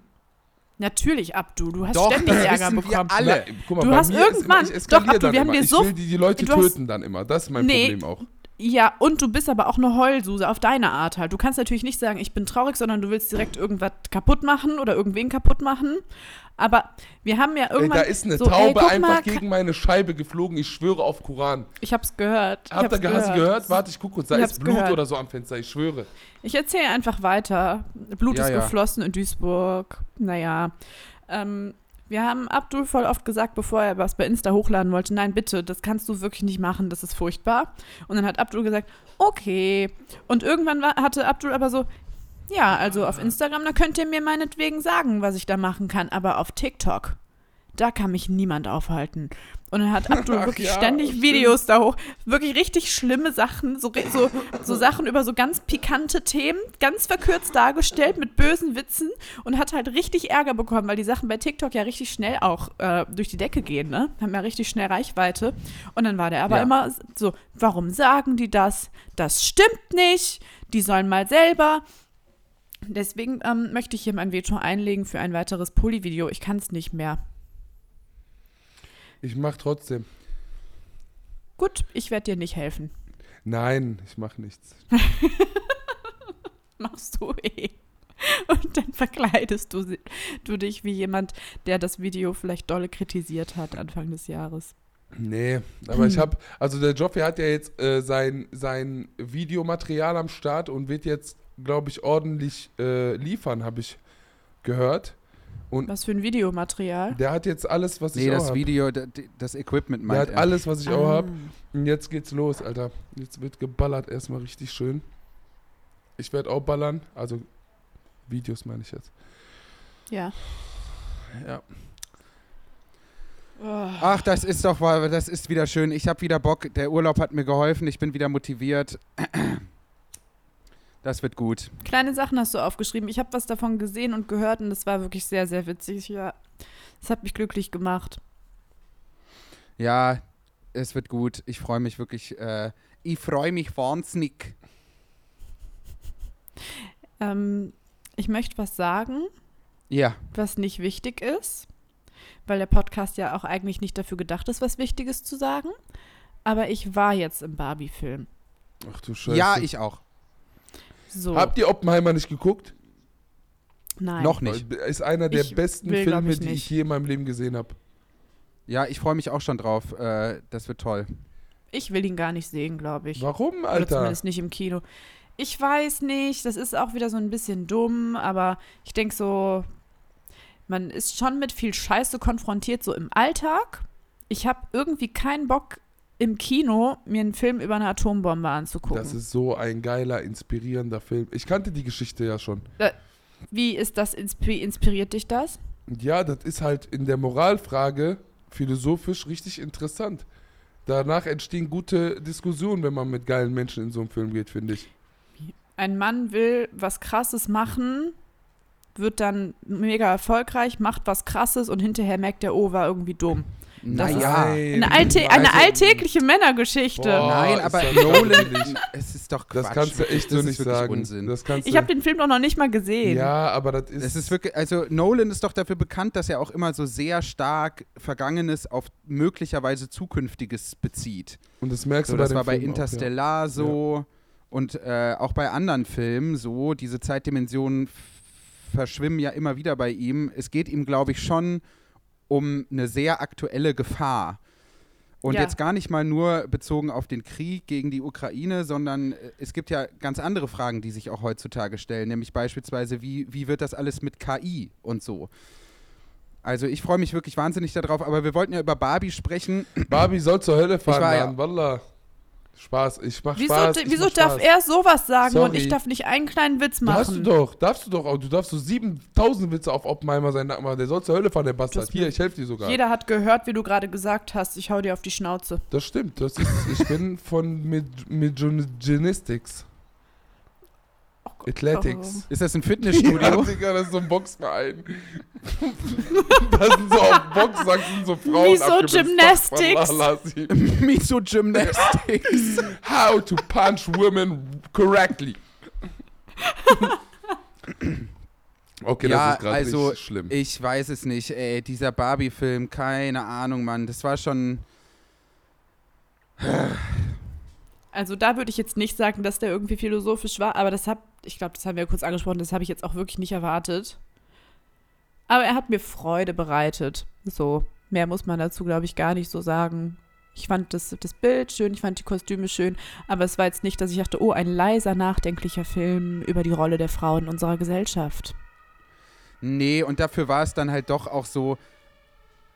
Natürlich, Abdu. Du hast Doch, ständig Ärger bekommen. alle. Na, mal, Du hast irgendwann- Doch, Abdu, wir haben dir so- die, die Leute du hast- töten dann immer. Das ist mein Nee. Problem auch. Ja, und du bist aber auch eine Heulsuse auf deine Art halt. Du kannst natürlich nicht sagen, ich bin traurig, sondern du willst direkt irgendwas kaputt machen oder irgendwen kaputt machen. Aber wir haben ja Ey, irgendwann. da ist eine so, ey, Taube guck einfach mal, gegen meine Scheibe geflogen. Ich schwöre auf Koran. Ich hab's gehört. Ich Habt ihr, hast du gehört? Warte, ich gucke kurz. Da Ich ist Blut gehört. oder so am Fenster. Ich schwöre. Ich erzähle einfach weiter. Blut Ja, ist ja. geflossen in Duisburg. Naja. Ähm, wir haben Abdul voll oft gesagt, bevor er was bei Insta hochladen wollte, nein, bitte, das kannst du wirklich nicht machen, das ist furchtbar. Und dann hat Abdul gesagt, okay. Und irgendwann war, hatte Abdul aber so, ja, also auf Instagram, da könnt ihr mir meinetwegen sagen, was ich da machen kann, aber auf TikTok, da kann mich niemand aufhalten. Und dann hat Abdul Ach wirklich ja, ständig stimmt. Videos da hoch. Wirklich richtig schlimme Sachen, so, so, so Sachen über so ganz pikante Themen, ganz verkürzt dargestellt mit bösen Witzen und hat halt richtig Ärger bekommen, weil die Sachen bei TikTok ja richtig schnell auch äh, durch die Decke gehen, ne? Haben ja richtig schnell Reichweite. Und dann war der aber Ja. immer so, warum sagen die das? Das stimmt nicht. Die sollen mal selber. Deswegen ähm, möchte ich hier mein Veto einlegen für ein weiteres Poly-Video. Ich kann es nicht mehr. Ich mach trotzdem. Gut, ich werde dir nicht helfen. Nein, ich mach nichts. Machst du eh. Und dann verkleidest du, du dich wie jemand, der das Video vielleicht dolle kritisiert hat Anfang des Jahres. Nee, aber ich hab, also der Joffrey hat ja jetzt äh, sein, sein Videomaterial am Start und wird jetzt, glaube ich, ordentlich äh, liefern, habe ich gehört. Und Was für ein Videomaterial? der hat jetzt alles, was ich Nee, auch das hab. Video, d- d- das Equipment Der meint hat er. alles, was ich auch Ah. hab. Und jetzt geht's los, Alter. Jetzt wird geballert erstmal richtig schön. Ich werde auch ballern. Also Videos meine ich jetzt. Ja. Ja. Oh. Ach, das ist doch, mal- das ist wieder schön. Ich habe wieder Bock. Der Urlaub hat mir geholfen. Ich bin wieder motiviert. Das wird gut. Kleine Sachen hast du aufgeschrieben. Ich habe was davon gesehen und gehört und das war wirklich sehr, sehr witzig. Ja. Das hat mich glücklich gemacht. Ja, es wird gut. Ich freue mich wirklich. Äh, ich freue mich wahnsinnig. Ähm, ich möchte was sagen, Ja, was nicht wichtig ist, weil der Podcast ja auch eigentlich nicht dafür gedacht ist, was Wichtiges zu sagen. Aber ich war jetzt im Barbie-Film. Ach du Scheiße. ja, ich auch. So, Habt ihr Oppenheimer nicht geguckt? nein. Noch nicht. Ist einer der Ich besten will, Filme, ich, die ich je in meinem Leben gesehen habe. Ja, ich freue mich auch schon drauf. Äh, das wird toll. Ich will ihn gar nicht sehen, glaube ich. Warum, Oder Alter? zumindest nicht im Kino. Ich weiß nicht, das ist auch wieder so ein bisschen dumm, aber ich denke so, man ist schon mit viel Scheiße konfrontiert, so im Alltag. Ich habe irgendwie keinen Bock, im Kino mir einen Film über eine Atombombe anzugucken. Das ist so ein geiler, inspirierender Film. Ich kannte die Geschichte ja schon. Wie ist das, inspi inspiriert dich das? Ja, das ist halt in der Moralfrage philosophisch richtig interessant. Danach entstehen gute Diskussionen, wenn man mit geilen Menschen in so einen Film geht, finde ich. Ein Mann will was Krasses machen, wird dann mega erfolgreich, macht was Krasses und hinterher merkt er, oh, war irgendwie dumm. Naja. Eine, alte eine alltägliche Männergeschichte. Boah, Nein, ist aber das Nolan, es ist doch Das Quatsch. kannst du echt das so nicht sagen. Unsinn. Das kannst Ich habe den Film doch noch nicht mal gesehen. ja, aber das ist. Es ist wirklich, also Nolan ist doch dafür bekannt, dass er auch immer so sehr stark Vergangenes auf möglicherweise Zukünftiges bezieht. und das merkst So, du bei das war bei Film auch, ja. Interstellar so und äh, auch bei anderen Filmen so. Diese Zeitdimensionen verschwimmen ja immer wieder bei ihm. Es geht ihm, glaube ich, schon um eine sehr aktuelle Gefahr. Und Ja. jetzt gar nicht mal nur bezogen auf den Krieg gegen die Ukraine, sondern äh, es gibt ja ganz andere Fragen, die sich auch heutzutage stellen, nämlich beispielsweise, wie, wie wird das alles mit KI und so. Also ich freue mich wirklich wahnsinnig darauf, aber wir wollten ja über Barbie sprechen. Barbie soll zur Hölle fahren, war ja- Mann. Wallah. Spaß, ich mach Wieso, Spaß. ich wieso mach darf Spaß. er sowas sagen und Sorry. ich darf nicht einen kleinen Witz Darfst du machen? doch, darfst du doch, auch. du darfst so 7000 Witze auf Oppenheimer sein Nacken machen. Der soll zur Hölle fahren, der Bastard. Das Hier, ich helfe dir sogar. Jeder hat gehört, wie du gerade gesagt hast, ich hau dir auf die Schnauze. Das stimmt, das ist, ich bin von Mid Oh. Athletics. Ist das ein Ja, Fitnessstudio? Digga, das ist so ein Boxverein. da sind so auf Boxsack sind so Frauen abgebildet. Gymnastics? Miso Gymnastics. How to punch women correctly. Okay, ja, das ist gerade also richtig schlimm. ich weiß es nicht, ey, dieser Barbie-Film, keine Ahnung, Mann, das war schon, Also da würde ich jetzt nicht sagen, dass der irgendwie philosophisch war, aber das hab, ich glaube, das haben wir ja kurz angesprochen, das habe ich jetzt auch wirklich nicht erwartet. Aber er hat mir Freude bereitet. So, mehr muss man dazu, glaube ich, gar nicht so sagen. Ich fand das, das Bild schön, ich fand die Kostüme schön, aber es war jetzt nicht, dass ich dachte, oh, ein leiser, nachdenklicher Film über die Rolle der Frau in unserer Gesellschaft. nee, und dafür war es dann halt doch auch so,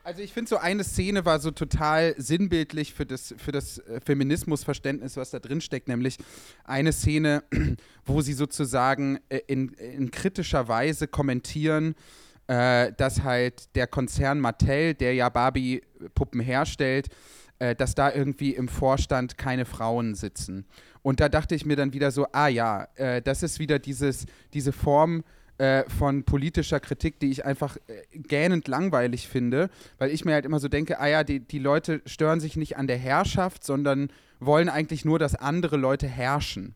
also ich finde so eine Szene war so total sinnbildlich für das, für das äh, Feminismusverständnis, was da drin steckt, nämlich eine Szene, wo sie sozusagen äh, in, in kritischer Weise kommentieren, äh, dass halt der Konzern Mattel, der ja Barbie-Puppen herstellt, äh, dass da irgendwie im Vorstand keine Frauen sitzen. Und da dachte ich mir dann wieder so, ah ja, äh, das ist wieder dieses, diese Form äh, von politischer Kritik, die ich einfach äh, gähnend langweilig finde, weil ich mir halt immer so denke, ah ja, die, die Leute stören sich nicht an der Herrschaft, sondern wollen eigentlich nur, dass andere Leute herrschen.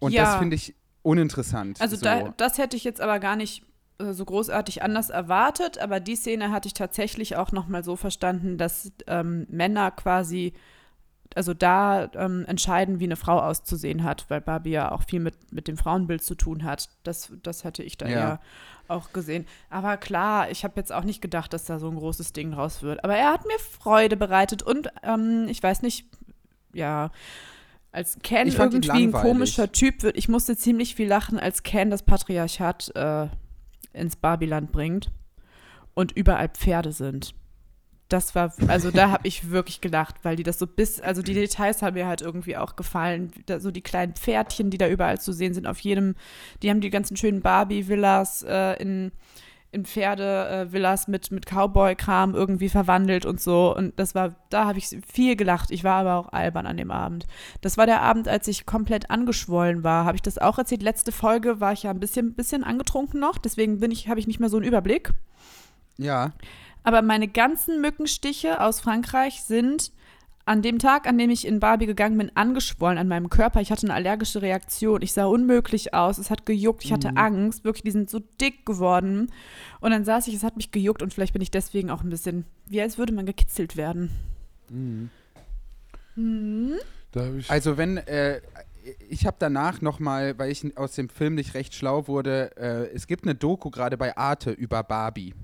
Und Ja. das finde ich uninteressant. Also so. da, das hätte ich jetzt aber gar nicht äh, so großartig anders erwartet, aber die Szene hatte ich tatsächlich auch nochmal so verstanden, dass ähm, Männer quasi, also da ähm, entscheiden, wie eine Frau auszusehen hat, weil Barbie ja auch viel mit, mit dem Frauenbild zu tun hat. Das, das hatte ich da Ja. eher auch gesehen. Aber klar, ich habe jetzt auch nicht gedacht, dass da so ein großes Ding draus wird. Aber er hat mir Freude bereitet und ähm, ich weiß nicht, ja, als Ken Ich fand ihn irgendwie ein komischer Typ wird, ich musste ziemlich viel lachen, als Ken das Patriarchat äh, ins Barbiland bringt und überall Pferde sind. Das war, also da habe ich wirklich gelacht, weil die das so bis, also die Details haben mir halt irgendwie auch gefallen. Da, so die kleinen Pferdchen, die da überall zu sehen sind, auf jedem, die haben die ganzen schönen Barbie-Villas äh, in, in Pferde-Villas mit, mit Cowboy-Kram irgendwie verwandelt und so. Und das war, da habe ich viel gelacht. Ich war aber auch albern an dem Abend. Das war der Abend, als ich komplett angeschwollen war. Habe ich das auch erzählt? Letzte Folge war ich ja ein bisschen, bisschen angetrunken noch, deswegen bin ich, habe ich nicht mehr so einen Überblick. Ja. Aber meine ganzen Mückenstiche aus Frankreich sind an dem Tag, an dem ich in Barbie gegangen bin, angeschwollen an meinem Körper. Ich hatte eine allergische Reaktion. Ich sah unmöglich aus. Es hat gejuckt. Ich hatte Angst. Wirklich, die sind so dick geworden. Und dann saß ich, es hat mich gejuckt und vielleicht bin ich deswegen auch ein bisschen, wie als würde man gekitzelt werden. Hab ich, Also wenn, äh, ich habe danach nochmal, weil ich aus dem Film nicht recht schlau wurde, äh, es gibt eine Doku gerade bei Arte über Barbie.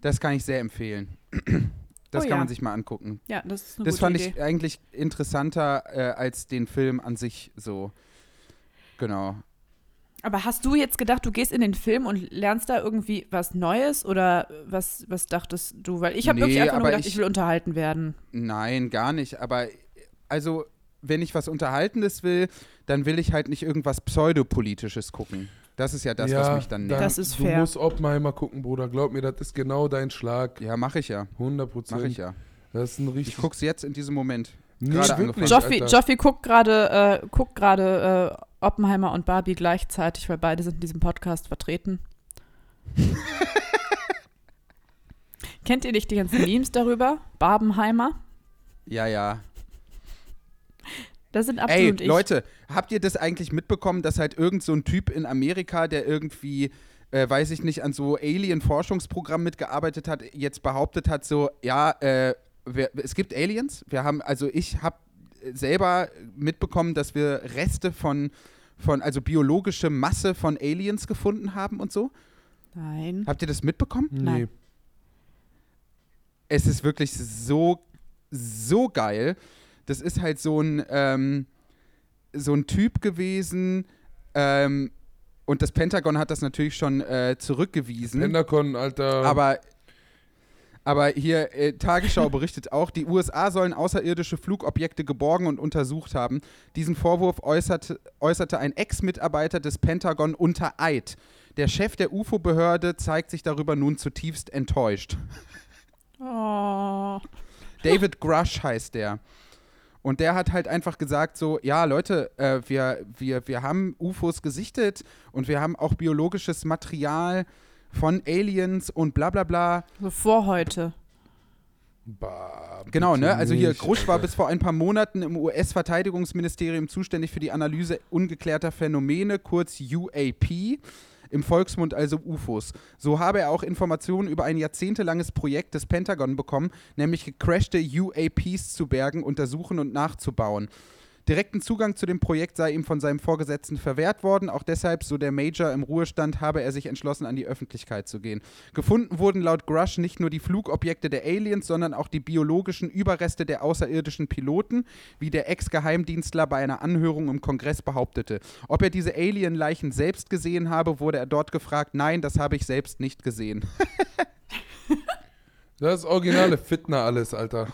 Das kann ich sehr empfehlen. Das Oh kann ja. man sich mal angucken. Ja, das ist eine Das fand Idee. ich eigentlich interessanter äh, als den Film an sich so. Genau. Aber hast du jetzt gedacht, du gehst in den Film und lernst da irgendwie was Neues oder was, was dachtest du? Weil ich habe Nee, wirklich einfach nur gedacht, ich, ich- will unterhalten werden. Nein, gar nicht. Aber also, wenn ich was Unterhaltendes will, dann will ich halt nicht irgendwas Pseudopolitisches gucken. Das ist ja das, was mich dann nervt. Das ist du fair. musst Oppenheimer gucken, Bruder. Glaub mir, das ist genau dein Schlag. Ja, mache ich ja. 100 Prozent. Mache ich ja. Das ist ein richtig. Ich guck's jetzt in diesem Moment. Joffi. Joffi guckt gerade äh, guckt gerade äh, Oppenheimer und Barbie gleichzeitig, weil beide sind in diesem Podcast vertreten. Kennt ihr nicht die ganzen Memes darüber? Barbenheimer? Ja, ja. Da sind Abdul Ey, ich. Leute, habt ihr das eigentlich mitbekommen, dass halt irgend so ein Typ in Amerika, der irgendwie, äh, weiß ich nicht, an so Alien-Forschungsprogramm mitgearbeitet hat, jetzt behauptet hat, so, ja, äh, wir, es gibt Aliens. Wir haben, also ich habe selber mitbekommen, dass wir Reste von, von, also biologische Masse von Aliens gefunden haben und so. Nein. Habt ihr das mitbekommen? Nee. Nein. es ist wirklich so, so geil. Das ist halt so ein, ähm, so ein Typ gewesen. Ähm, und das Pentagon hat das natürlich schon äh, zurückgewiesen. Pentagon, Alter. aber, aber hier, äh, Tagesschau berichtet auch, die USA sollen außerirdische Flugobjekte geborgen und untersucht haben. Diesen Vorwurf äußerte, äußerte ein Ex-Mitarbeiter des Pentagon unter Eid. Der Chef der UFO-Behörde zeigt sich darüber nun zutiefst enttäuscht. Oh. David Grush heißt der. Und der hat halt einfach gesagt so, ja Leute, äh, wir, wir, wir haben UFOs gesichtet und wir haben auch biologisches Material von Aliens und bla bla bla. So vor heute. Bah, Genau, ne? Also hier, Grusch war bis vor ein paar Monaten im US-Verteidigungsministerium zuständig für die Analyse ungeklärter Phänomene, kurz UAP. Im Volksmund also UFOs. So habe er auch Informationen über ein jahrzehntelanges Projekt des Pentagon bekommen, nämlich gecrashte UAPs zu bergen, untersuchen und nachzubauen. Direkten Zugang zu dem Projekt sei ihm von seinem Vorgesetzten verwehrt worden. Auch deshalb, so der Major im Ruhestand, habe er sich entschlossen, an die Öffentlichkeit zu gehen. Gefunden wurden laut Grush nicht nur die Flugobjekte der Aliens, sondern auch die biologischen Überreste der außerirdischen Piloten, wie der Ex-Geheimdienstler bei einer Anhörung im Kongress behauptete. Ob er diese Alien-Leichen selbst gesehen habe, wurde er dort gefragt. Nein, das habe ich selbst nicht gesehen. Das ist originale Fitner alles, Alter.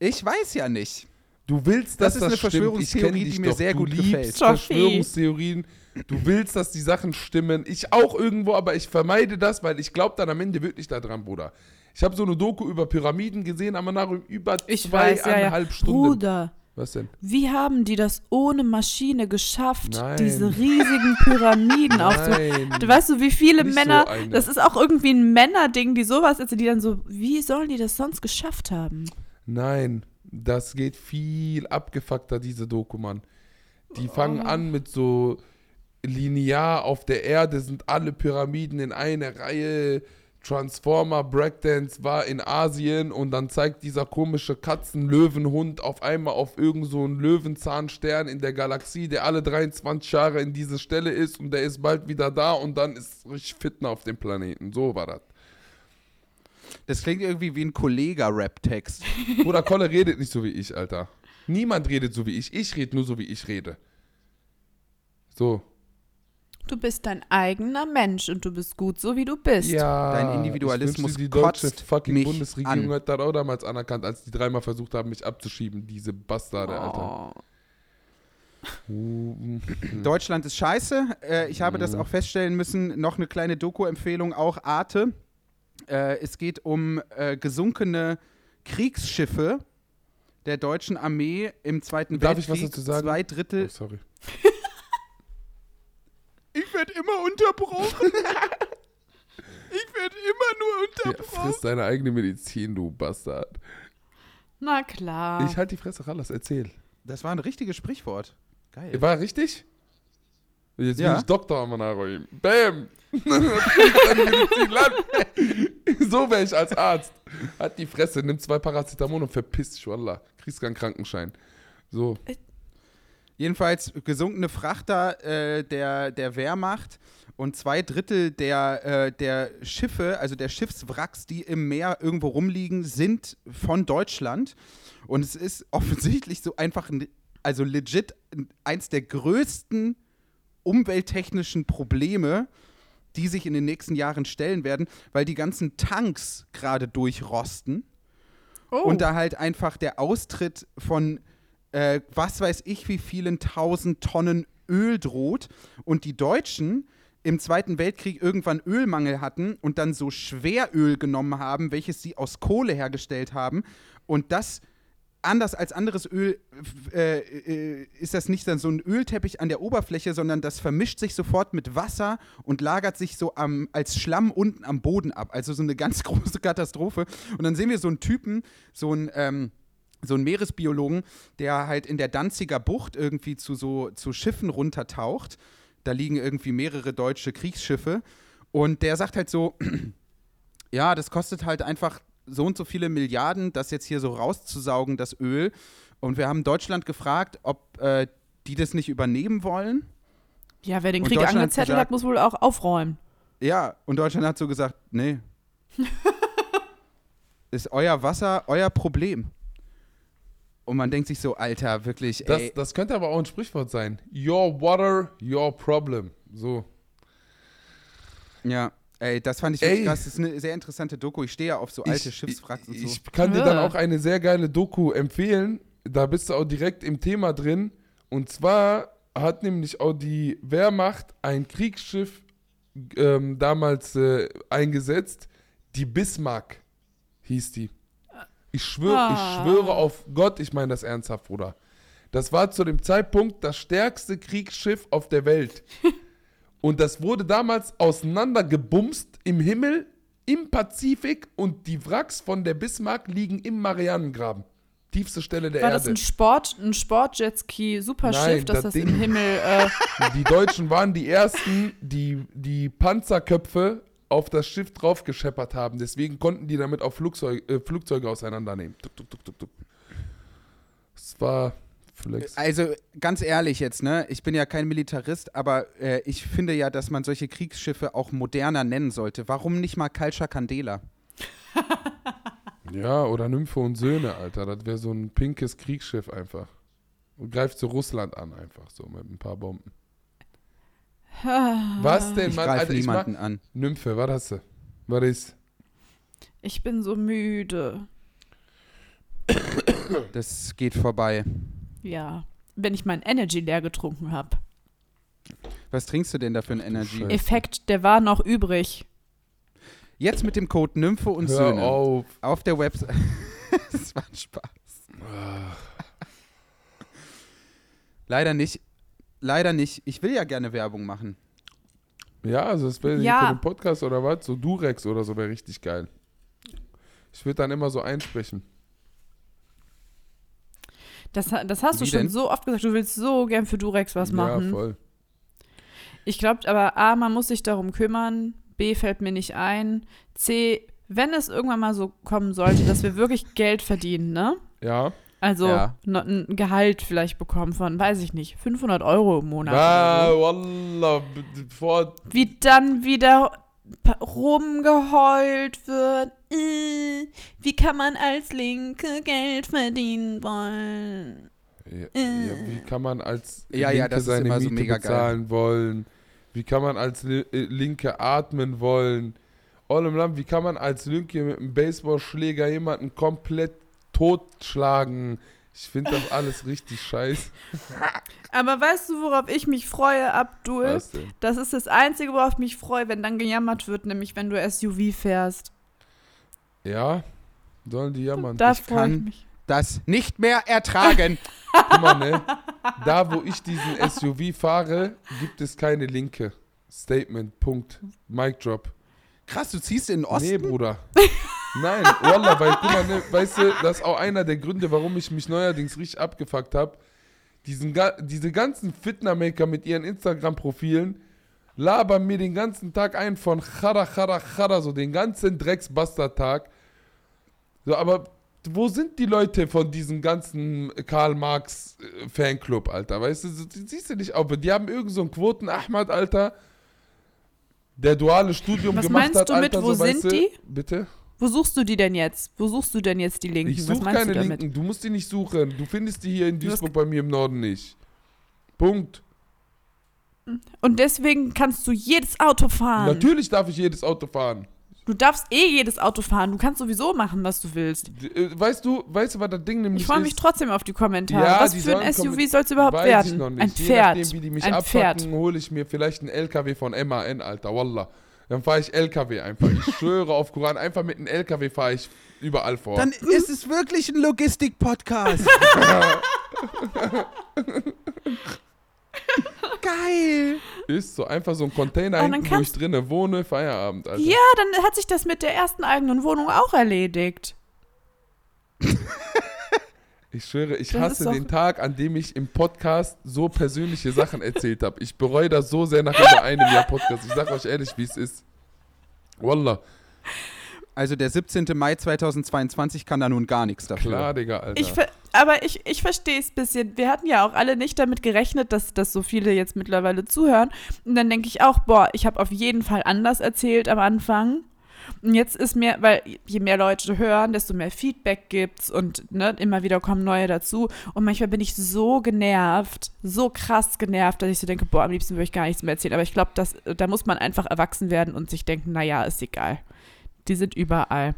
Ich weiß ja nicht. Du willst, Das dass ist das eine stimmt. Verschwörungstheorie, ich kenn dich die mir doch. sehr du gut liebst gefällt. Verschwörungstheorien. Du willst, dass die Sachen stimmen. Ich auch irgendwo, aber ich vermeide das, weil ich glaube dann am Ende wirklich daran, Bruder. Ich habe so eine Doku über Pyramiden gesehen, aber nach über Ich weiß, ja, ja. zweieinhalb Stunden. Bruder, Was denn? wie haben die das ohne Maschine geschafft, Nein. diese riesigen Pyramiden aufzubauen? Nein. Du weißt du, wie viele Nicht so Männer, eine. das ist auch irgendwie ein Männerding, die sowas, also die dann so, wie sollen die das sonst geschafft haben? Nein, das geht viel abgefuckter, diese Doku, Mann. Die fangen an mit so linear auf der Erde sind alle Pyramiden in einer Reihe. Transformer Breakdance war in Asien und dann zeigt dieser komische Katzen-Löwenhund auf einmal auf irgend so einen Löwenzahnstern in der Galaxie, der alle 23 Jahre in diese Stelle ist und der ist bald wieder da und dann ist richtig Fitner auf dem Planeten. So war das. Das klingt irgendwie wie ein Kollega-Rap-Text. Bruder, Kolle redet nicht so wie ich, Alter. Niemand redet so wie ich. Ich rede nur so, wie ich rede. So. Du bist dein eigener Mensch und du bist gut so, wie du bist. Ja. Dein Individualismus ich wünschte, die deutsche kotzt fucking mich Bundesregierung an. hat das auch damals anerkannt, als die dreimal versucht haben, mich abzuschieben. Diese Bastarde, Alter. Oh. Deutschland ist scheiße. Äh, ich habe das Mhm. auch feststellen müssen. Noch eine kleine Doku-Empfehlung, auch Arte. Äh, es geht um äh, gesunkene Kriegsschiffe der deutschen Armee im Zweiten Darf ich was Weltkrieg. dazu sagen? Zwei Oh, Drittel. sorry. Ich werde immer unterbrochen. ich werde immer nur Ja, unterbrochen. friss deine eigene Medizin, du Bastard. Na klar. Ich halt die Fresse, Rallas, erzähl. Das war ein richtiges Sprichwort. Geil. War richtig? Jetzt Ja. bin ich Doktor Amanaroim. Bam! So wäre ich als Arzt. Hat die Fresse, nimm zwei Paracetamol und verpiss dich, Wallah. Kriegst keinen Krankenschein. So. Jedenfalls gesunkene Frachter äh, der, der Wehrmacht und zwei Drittel der, äh, der Schiffe, also der Schiffswracks, die im Meer irgendwo rumliegen, sind von Deutschland. Und es ist offensichtlich so einfach, ein, also legit ein- eins der größten umwelttechnischen Probleme, die sich in den nächsten Jahren stellen werden, weil die ganzen Tanks gerade durchrosten Oh. und da halt einfach der Austritt von äh, was weiß ich wie vielen tausend Tonnen Öl droht und die Deutschen im Zweiten Weltkrieg irgendwann Ölmangel hatten und dann so Schweröl genommen haben, welches sie aus Kohle hergestellt haben und das anders als anderes Öl äh, äh, ist das nicht dann so ein Ölteppich an der Oberfläche, sondern das vermischt sich sofort mit Wasser und lagert sich so am, als Schlamm unten am Boden ab. Also so eine ganz große Katastrophe. Und dann sehen wir so einen Typen, so einen, ähm, so einen Meeresbiologen, der halt in der Danziger Bucht irgendwie zu so zu Schiffen runtertaucht. Da liegen irgendwie mehrere deutsche Kriegsschiffe. Und der sagt halt so, ja, das kostet halt einfach so und so viele Milliarden, das jetzt hier so rauszusaugen, das Öl. Und wir haben Deutschland gefragt, ob äh, die das nicht übernehmen wollen. ja, wer den Krieg angezettelt gesagt- hat, muss wohl auch aufräumen. Ja, und Deutschland hat so gesagt, nee. Ist euer Wasser euer Problem. Und man denkt sich so, Alter, wirklich, Das, ey. das könnte aber auch ein Sprichwort sein. Your water, your problem. So. Ja, ey, das fand ich Ey. wirklich krass. Das ist eine sehr interessante Doku. Ich stehe ja auf so alte ich, Schiffswracks und ich, so. ich kann dir Ja. dann auch eine sehr geile Doku empfehlen. Da bist du auch direkt im Thema drin. Und zwar hat nämlich auch die Wehrmacht ein Kriegsschiff ähm, damals äh, eingesetzt. Die Bismarck hieß die. Ich schwöre, Ah. ich schwöre auf Gott, ich meine das ernsthaft, Bruder. Das war zu dem Zeitpunkt das stärkste Kriegsschiff auf der Welt. Und das wurde damals auseinandergebumst im Himmel, im Pazifik und die Wracks von der Bismarck liegen im Marianengraben. Tiefste Stelle der War Erde. das ein Sport, ein Sportjetski, Superschiff, dass das das, Ding- im Himmel. Äh, Die Deutschen waren die ersten, die die Panzerköpfe auf das Schiff drauf gescheppert haben. Deswegen konnten die damit auch Flugzeug, äh, Flugzeuge auseinandernehmen. Tuk, tuk, tuk, tuk, tuk. Es war Flex. Also ganz ehrlich jetzt, ne? Ich bin ja kein Militarist, aber äh, ich finde ja, dass man solche Kriegsschiffe auch moderner nennen sollte. Warum nicht mal Kalcha Candela? Ja, oder Nymphe und Söhne, Alter. Das wäre so ein pinkes Kriegsschiff einfach. Und greift so Russland an, einfach so mit ein paar Bomben. Was denn, Ich Mann? greife Alter, ich niemanden mach, an. Nymphe, was hast du? Was ist? ich bin so müde. Das geht vorbei. Ja. Wenn ich mein Energy leer getrunken habe. Was trinkst du denn da für ein Energy? Scheiße. Effekt, der war noch übrig. Jetzt mit dem Code Nymphe und Hör Söhne. auf. Auf der Website. das war ein Spaß. Leider nicht. Leider nicht. Ich will ja gerne Werbung machen. Ja, also das wäre Ja. für den Podcast oder was? So Durex oder so wäre richtig geil. Ich würde dann immer so einsprechen. Das, das hast du Wie schon denn? so oft gesagt, du willst so gern für Durex was Ja, machen. voll. Ich glaube aber, A, man muss sich darum kümmern, B, fällt mir nicht ein, C, wenn es irgendwann mal so kommen sollte, dass wir wirklich Geld verdienen, ne? Ja. Also Ja. ein Gehalt vielleicht bekommen von, weiß ich nicht, 500 Euro im Monat. Ah, Wallah, vor. Wie dann wieder rumgeheult wird. Äh, wie kann man als Linke Geld verdienen wollen? Ja, Äh. ja, wie kann man als Ja, Linke ja, das ist seine immer so Miete mega geil. bezahlen wollen? Wie kann man als äh, Linke atmen wollen? All im Land, wie kann man als Linke mit einem Baseballschläger jemanden komplett totschlagen? Ich finde das alles richtig scheiße. Aber weißt du, worauf ich mich freue, Abdul? Das ist das Einzige, worauf ich mich freue, wenn dann gejammert wird, nämlich wenn du SUV fährst. Ja, sollen die jammern. Da Ich ich kann- mich. Das nicht mehr ertragen. Guck mal, ne? Da, wo ich diesen SUV fahre, gibt es keine Linke. Statement, Punkt. Mic drop. Krass, du ziehst in den Osten. Nee, Bruder. Nein, Wallah, weil, guck mal, ne, weißt du, das ist auch einer der Gründe, warum ich mich neuerdings richtig abgefuckt habe. Diese ganzen Fitnermaker mit ihren Instagram-Profilen labern mir den ganzen Tag ein von Chada, Chada, Chada, so den ganzen Drecksbastard-Tag. So, aber wo sind die Leute von diesem ganzen Karl Marx äh, Fanclub, Alter? Weißt du, siehst du nicht auf. Die haben irgend so einen Quoten-Ahmad, Alter, der duale Studium Was gemacht meinst hat, du mit, Alter, wo so, sind die? Bitte? Wo suchst du die denn jetzt? Wo suchst du denn jetzt die Linken? Ich Was suche meinst keine du? Linken. Du musst die nicht suchen. Du findest die hier in Duisburg bei mir im Norden nicht. Punkt. Und deswegen kannst du jedes Auto fahren. Natürlich darf ich jedes Auto fahren. Du darfst eh jedes Auto fahren. Du kannst sowieso machen, was du willst. Äh, Weißt du, weißt du, was das Ding nämlich Ich freue mich ist? trotzdem auf die Kommentare. Ja, was die für ein SUV soll es überhaupt Weiß werden? ich noch nicht. Ein Je Pferd. nachdem, wie die mich ein Pferd. abfacken, hole ich mir vielleicht einen LKW von MAN, Alter, wallah. Dann fahre ich LKW einfach. Ich schwöre auf Koran, einfach mit einem LKW fahre ich überall vor. Dann ist es wirklich ein Logistik-Podcast. Geil. ist so einfach so ein Container hinten, wo ich drinnen wohne, Feierabend, Alter. Ja, dann hat sich das mit der ersten eigenen Wohnung auch erledigt. Ich schwöre, ich Das hasse den Tag, an dem ich im Podcast so persönliche Sachen erzählt habe. Ich bereue das so sehr nach über einem Jahr Podcast. Ich sag euch ehrlich, wie es ist. Wallah. Also der 17. Mai 2022 kann da nun gar nichts dafür. Klar, Digga, Alter. Ich aber ich, ich verstehe es ein bisschen. Wir hatten ja auch alle nicht damit gerechnet, dass, dass so viele jetzt mittlerweile zuhören. Und dann denke ich auch, boah, ich habe auf jeden Fall anders erzählt am Anfang. Und jetzt ist mir, weil je mehr Leute hören, desto mehr Feedback gibt's und ne, immer wieder kommen neue dazu. Und manchmal bin ich so genervt, so krass genervt, dass ich so denke, boah, am liebsten würde ich gar nichts mehr erzählen. Aber ich glaube, dass da muss man einfach erwachsen werden und sich denken, naja, ist egal. Die sind überall.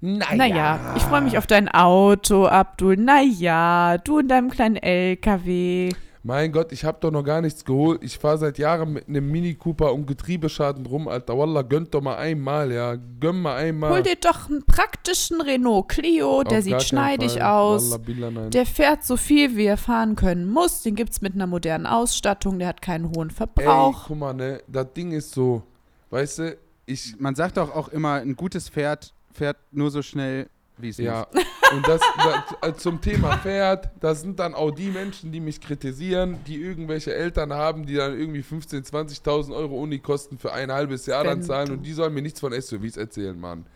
naja. Naja, ich freue mich auf dein Auto, Abdul. Naja, du in deinem kleinen LKW. Mein Gott, ich hab doch noch gar nichts geholt. Ich fahre seit Jahren mit einem Mini Cooper und Getriebeschaden rum, Alter. Wallah, gönnt doch mal einmal, ja. Gönn mal einmal. Hol dir doch einen praktischen Renault Clio, der Auf sieht schneidig Fall. aus. Wallah, Billah. Der fährt so viel, wie er fahren können muss. Den gibt's mit einer modernen Ausstattung. Der hat keinen hohen Ey, Verbrauch. guck mal, ne, das Ding ist so, weißt du, ich, Man sagt doch auch immer, ein gutes Pferd fährt nur so schnell, wie es ja, muss. und das, das äh, zum Thema Pferd, das sind dann auch die Menschen, die mich kritisieren, die irgendwelche Eltern haben, die dann irgendwie 15.000, 20.000 Euro Unikosten für ein halbes Jahr dann Wenn zahlen du- und die sollen mir nichts von SUVs erzählen, Mann.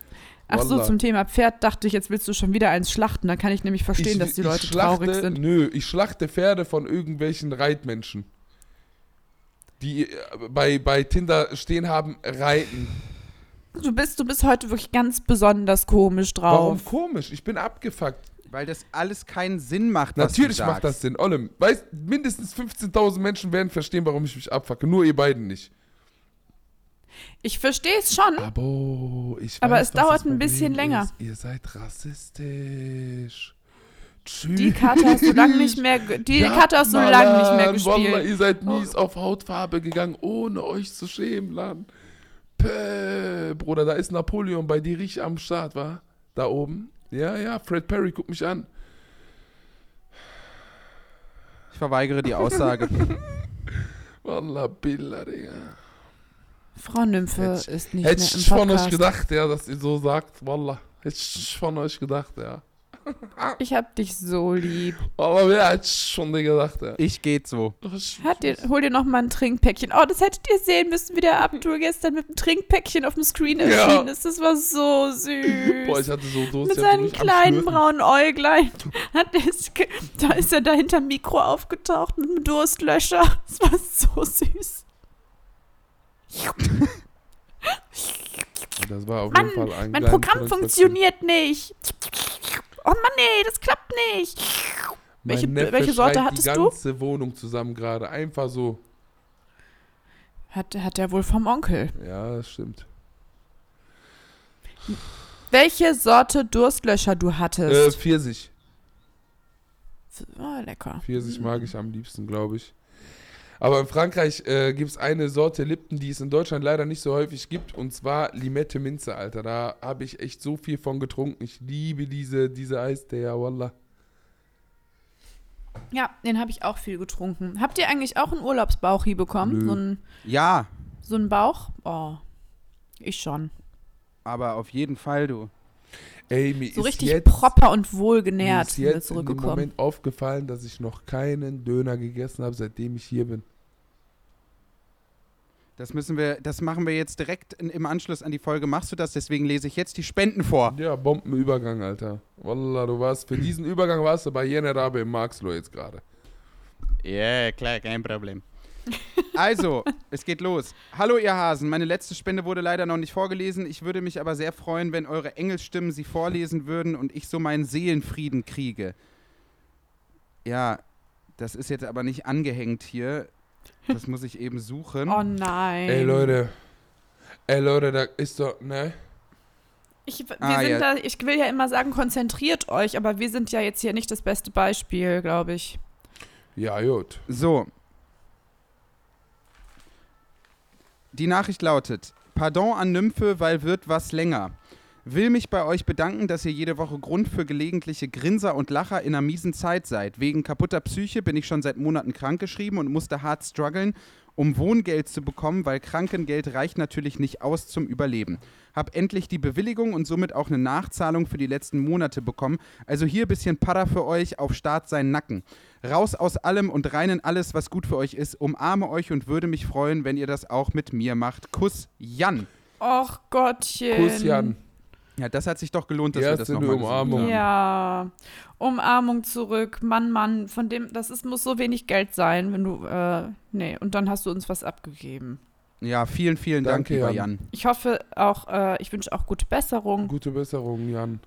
Ach so, Wallah. zum Thema Pferd dachte ich, jetzt willst du schon wieder eins schlachten. Da kann ich nämlich verstehen, ich, dass die Leute schlachte, traurig sind. Nö, ich schlachte Pferde von irgendwelchen Reitmenschen. Die äh, bei, bei Tinder stehen haben, reiten. Du bist, du bist heute wirklich ganz besonders komisch drauf. Warum komisch? Ich bin abgefuckt. Weil das alles keinen Sinn macht, was Natürlich du macht das. Sinn. Ollem, weißt, mindestens 15.000 Menschen werden verstehen, warum ich mich abfacke. Nur ihr beiden nicht. Ich verstehe es schon. Aber ich Aber weiß, es was dauert ein bisschen länger. Ist. Ihr seid rassistisch. Tschüss. Die Karte hast du lange nicht mehr, die Ja, Karte hast du Mann, lange nicht mehr Wallah, gespielt. ihr seid mies auf Hautfarbe gegangen, ohne euch zu schämen, Lan. Päh, Bruder, da ist Napoleon bei dir richtig am Start, wa? Da oben. Ja, ja, Fred Perry, guck mich an. Ich verweigere die Aussage. Wallah, Billah, Digga. Frau Nymphe Hätte- ist nicht Hätte mehr im ich von euch Podcast. gedacht, ja, dass ihr so sagt, Wallah. Hätte ich von euch gedacht, ja. Ich hab dich so lieb. Aber wer ich schon dir gedacht, ja. Ich geht so. Hat dir, hol dir noch mal ein Trinkpäckchen. Oh, das hättet ihr sehen müssen, wie der Abdul gestern mit einem Trinkpäckchen auf dem Screen Ja. erschienen ist. Das war so süß. Boah, ich hatte so Durst. mit seinen kleinen braunen Äuglein. Hat es da ist er da hinterm Mikro aufgetaucht mit einem Durstlöscher. Das war so süß. Das war auf Mann, jeden Fall ein mein Programm funktioniert nicht. Oh Mann, nee, das klappt nicht. Mein Welche- Neffe welche Sorte hattest die du? ganze Wohnung zusammen gerade. Einfach so. Hat, hat er wohl vom Onkel. Ja, das stimmt. Welche Sorte Durstlöscher du Äh, hattest? Pfirsich. oh, lecker. Pfirsich mag ich am liebsten, glaube ich. Aber in Frankreich äh, gibt es eine Sorte Lipton, die es in Deutschland leider nicht so häufig gibt. Und zwar Limette Minze, Alter. Da habe ich echt so viel von getrunken. Ich liebe diese, diese Eistee, ja, wallah. Ja, den habe ich auch viel getrunken. Habt ihr eigentlich auch einen Urlaubsbauchi bekommen? Nö. So einen Ja, so einen Bauch? Oh, ich schon. aber auf jeden Fall, du. Ey, mir So ist richtig jetzt, proper und mir wohlgenährt ist sind wir jetzt zurückgekommen. Moment aufgefallen, dass ich noch keinen Döner gegessen habe, seitdem ich hier bin. Das müssen wir, das machen wir jetzt direkt in, im Anschluss an die Folge. Machst du das? Deswegen lese ich jetzt die Spenden vor. Ja, Bombenübergang, Alter. Wallah, du warst, für diesen Übergang warst du bei Jenerabe im Marxloh jetzt gerade. Ja, klar, kein Problem. Also, es geht los. Hallo, ihr Hasen. Meine letzte Spende wurde leider noch nicht vorgelesen. Ich würde mich aber sehr freuen, wenn eure Engelstimmen sie vorlesen würden und ich so meinen Seelenfrieden kriege. Ja, das ist jetzt aber nicht angehängt hier. Das muss ich eben suchen. Oh nein. Ey, Leute. Ey, Leute, da ist doch, ne? Ich, wir Ah, sind ja. da, ich will ja immer sagen, konzentriert euch, aber wir sind ja jetzt hier nicht das beste Beispiel, glaube ich. Ja, gut. So. Die Nachricht lautet: Pardon an Nymphe, weil wird was länger. Will mich bei euch bedanken, dass ihr jede Woche Grund für gelegentliche Grinser und Lacher in einer miesen Zeit seid. Wegen kaputter Psyche bin ich schon seit Monaten krankgeschrieben und musste hart strugglen, um Wohngeld zu bekommen, weil Krankengeld reicht natürlich nicht aus zum Überleben. Hab endlich die Bewilligung und somit auch eine Nachzahlung für die letzten Monate bekommen. Also hier bisschen Para für euch auf Start seinen Nacken. Raus aus allem und rein in alles, was gut für euch ist. Umarme euch und würde mich freuen, wenn ihr das auch mit mir macht. Kuss, Jan. Och Gottchen. Kuss, Jan. Ja, das hat sich doch gelohnt, dass Die wir das nochmal Umarmung. haben. Ja, Umarmung zurück, Mann, Mann, von dem, das ist, muss so wenig Geld sein, wenn du, äh, nee, und dann hast du uns was abgegeben. Ja, vielen, vielen Dank, Danke, lieber Jan. Jan. Ich hoffe auch, äh, ich wünsche auch gute Besserung. Gute Besserung, Jan.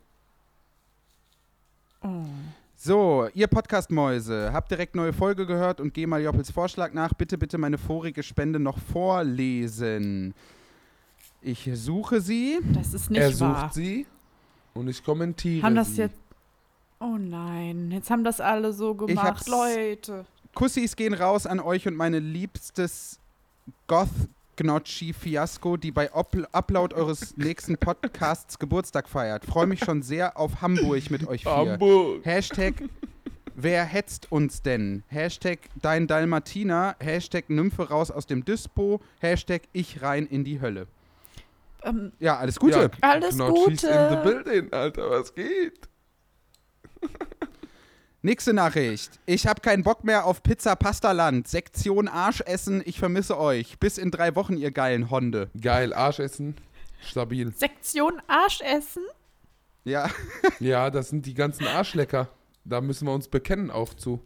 Oh. So, ihr Podcast-Mäuse, habt direkt neue Folge gehört und geh mal Joppels Vorschlag nach. Bitte, bitte meine vorige Spende noch vorlesen. Ich suche sie. Das ist nicht er sucht wahr. sie und ich kommentiere Haben das sie. jetzt, oh nein, jetzt haben das alle so gemacht, Leute. Kussis gehen raus an euch und meine liebstes goth gnocchi fiasko die bei Upl Upload eures nächsten Podcasts Geburtstag feiert. Freue mich schon sehr auf Hamburg mit euch vier. Hamburg. Hashtag Wer hetzt uns denn? Hashtag Dein Dalmatiner. Hashtag Nymphe raus aus dem Dispo. Hashtag Ich rein in die Hölle. Ähm, Ja, alles Gute. Ja, Alles Gnocchis Gute. in the building, Alter, was geht? Nächste Nachricht. Ich habe keinen Bock mehr auf Pizza Pastaland. Sektion Arsch essen. Ich vermisse euch. Bis in drei Wochen, ihr geilen Honde. Geil, Arsch essen, stabil. Sektion Arschessen? Ja. Ja, das sind die ganzen Arschlecker. Da müssen wir uns bekennen auch zu.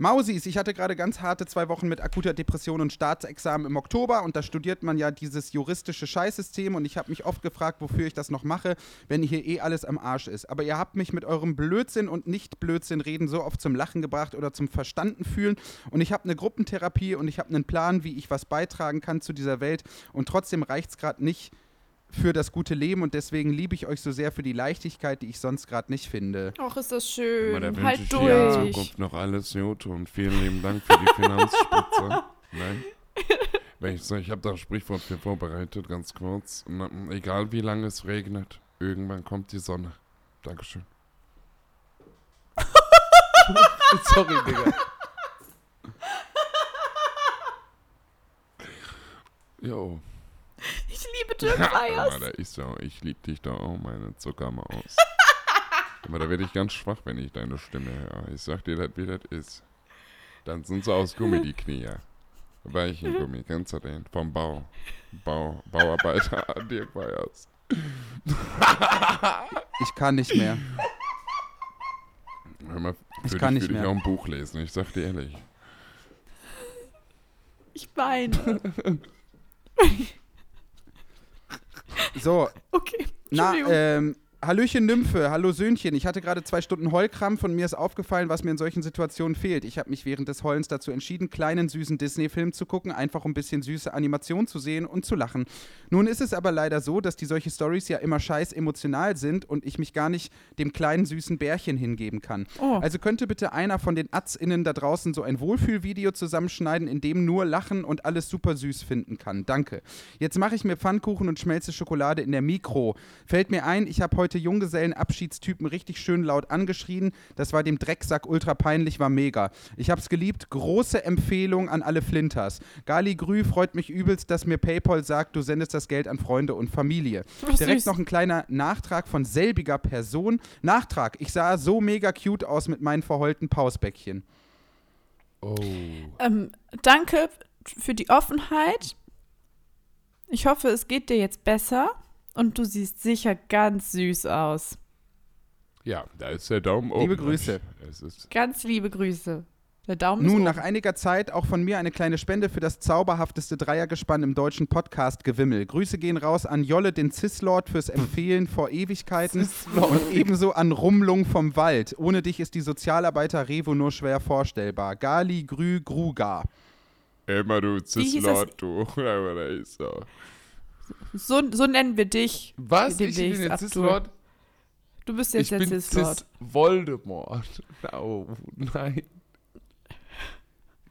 Mausis, ich hatte gerade ganz harte zwei Wochen mit akuter Depression und Staatsexamen im Oktober und da studiert man ja dieses juristische Scheißsystem und ich habe mich oft gefragt, wofür ich das noch mache, wenn hier eh alles am Arsch ist. Aber ihr habt mich mit eurem Blödsinn und Nicht-Blödsinn reden so oft zum Lachen gebracht oder zum Verstanden fühlen und ich habe eine Gruppentherapie und ich habe einen Plan, wie ich was beitragen kann zu dieser Welt und trotzdem reicht es gerade nicht für das gute Leben und deswegen liebe ich euch so sehr für die Leichtigkeit, die ich sonst gerade nicht finde. Och, ist das schön. da wünsche Halt ich dir in durch. Zukunft noch alles Gute und vielen lieben Dank für die Finanzspritze. Nein? Wenn ich ich habe da ein Sprichwort für vorbereitet, ganz kurz. Na, egal wie lange es regnet, irgendwann kommt die Sonne. Dankeschön. Sorry, Digga. Jo. Ich liebe. Aber da ist so, ich lieb dich da auch, meine Zuckermaus. Aber da werde ich ganz schwach, wenn ich deine Stimme höre. Ich sag dir das, wie das ist. Dann sind sie aus Gummi, die Knie. Weichengummi, kennst du den? Vom Bau. Bau Bauarbeiter Dirk Weyers. Ich kann nicht mehr. Hör mal, Ich kann dich nicht würde ich mehr. auch ein Buch lesen, ich sag dir ehrlich. Ich weine. So, Okay. Na, ähm, Hallöchen Nymphe, hallo Söhnchen. Ich hatte gerade zwei Stunden Heulkrampf und mir ist aufgefallen, was mir in solchen Situationen fehlt. Ich habe mich während des Heulens dazu entschieden, kleinen süßen Disney-Film zu gucken, einfach um ein bisschen süße Animation zu sehen und zu lachen. Nun ist es aber leider so, dass die solche Stories ja immer scheiß emotional sind und ich mich gar nicht dem kleinen süßen Bärchen hingeben kann. Oh. Also könnte bitte einer von den AtzInnen da draußen so ein Wohlfühlvideo zusammenschneiden, in dem nur Lachen und alles super süß finden kann. Danke. Jetzt mache ich mir Pfannkuchen und schmelze Schokolade in der Mikro. Fällt mir ein, ich habe heute Junggesellenabschiedstypen richtig schön laut angeschrien. Das war dem Drecksack ultra peinlich, war mega. Ich hab's geliebt. Große Empfehlung an alle Flinters. Gali Grü freut mich übelst, dass mir PayPal sagt, du sendest das Geld an Freunde und Familie. Ach, Direkt süß. noch ein kleiner Nachtrag von selbiger Person. Nachtrag, ich sah so mega cute aus mit meinen verheulten Pausbäckchen. Oh. Ähm, danke für die Offenheit. Ich hoffe, es geht dir jetzt besser und du siehst sicher ganz süß aus. Ja, da ist der Daumen oben. Liebe Grüße. Es ist Ganz liebe Grüße. Der Daumen Nun, ist nach einiger Zeit auch von mir eine kleine Spende für das zauberhafteste Dreiergespann im deutschen Podcast-Gewimmel. Grüße gehen raus an Jolle, den Cislord, fürs Empfehlen vor Ewigkeiten und ebenso an Rumlung vom Wald. Ohne dich ist die Sozialarbeiter Revo nur schwer vorstellbar. Gali, Grü, Gruga. Immer du? Zislot, du. So. So, nennen wir dich. Was? Ich bin jetzt. Cislord? Du bist Ich jetzt der bin Cislord. Cis Voldemort. Oh, nein.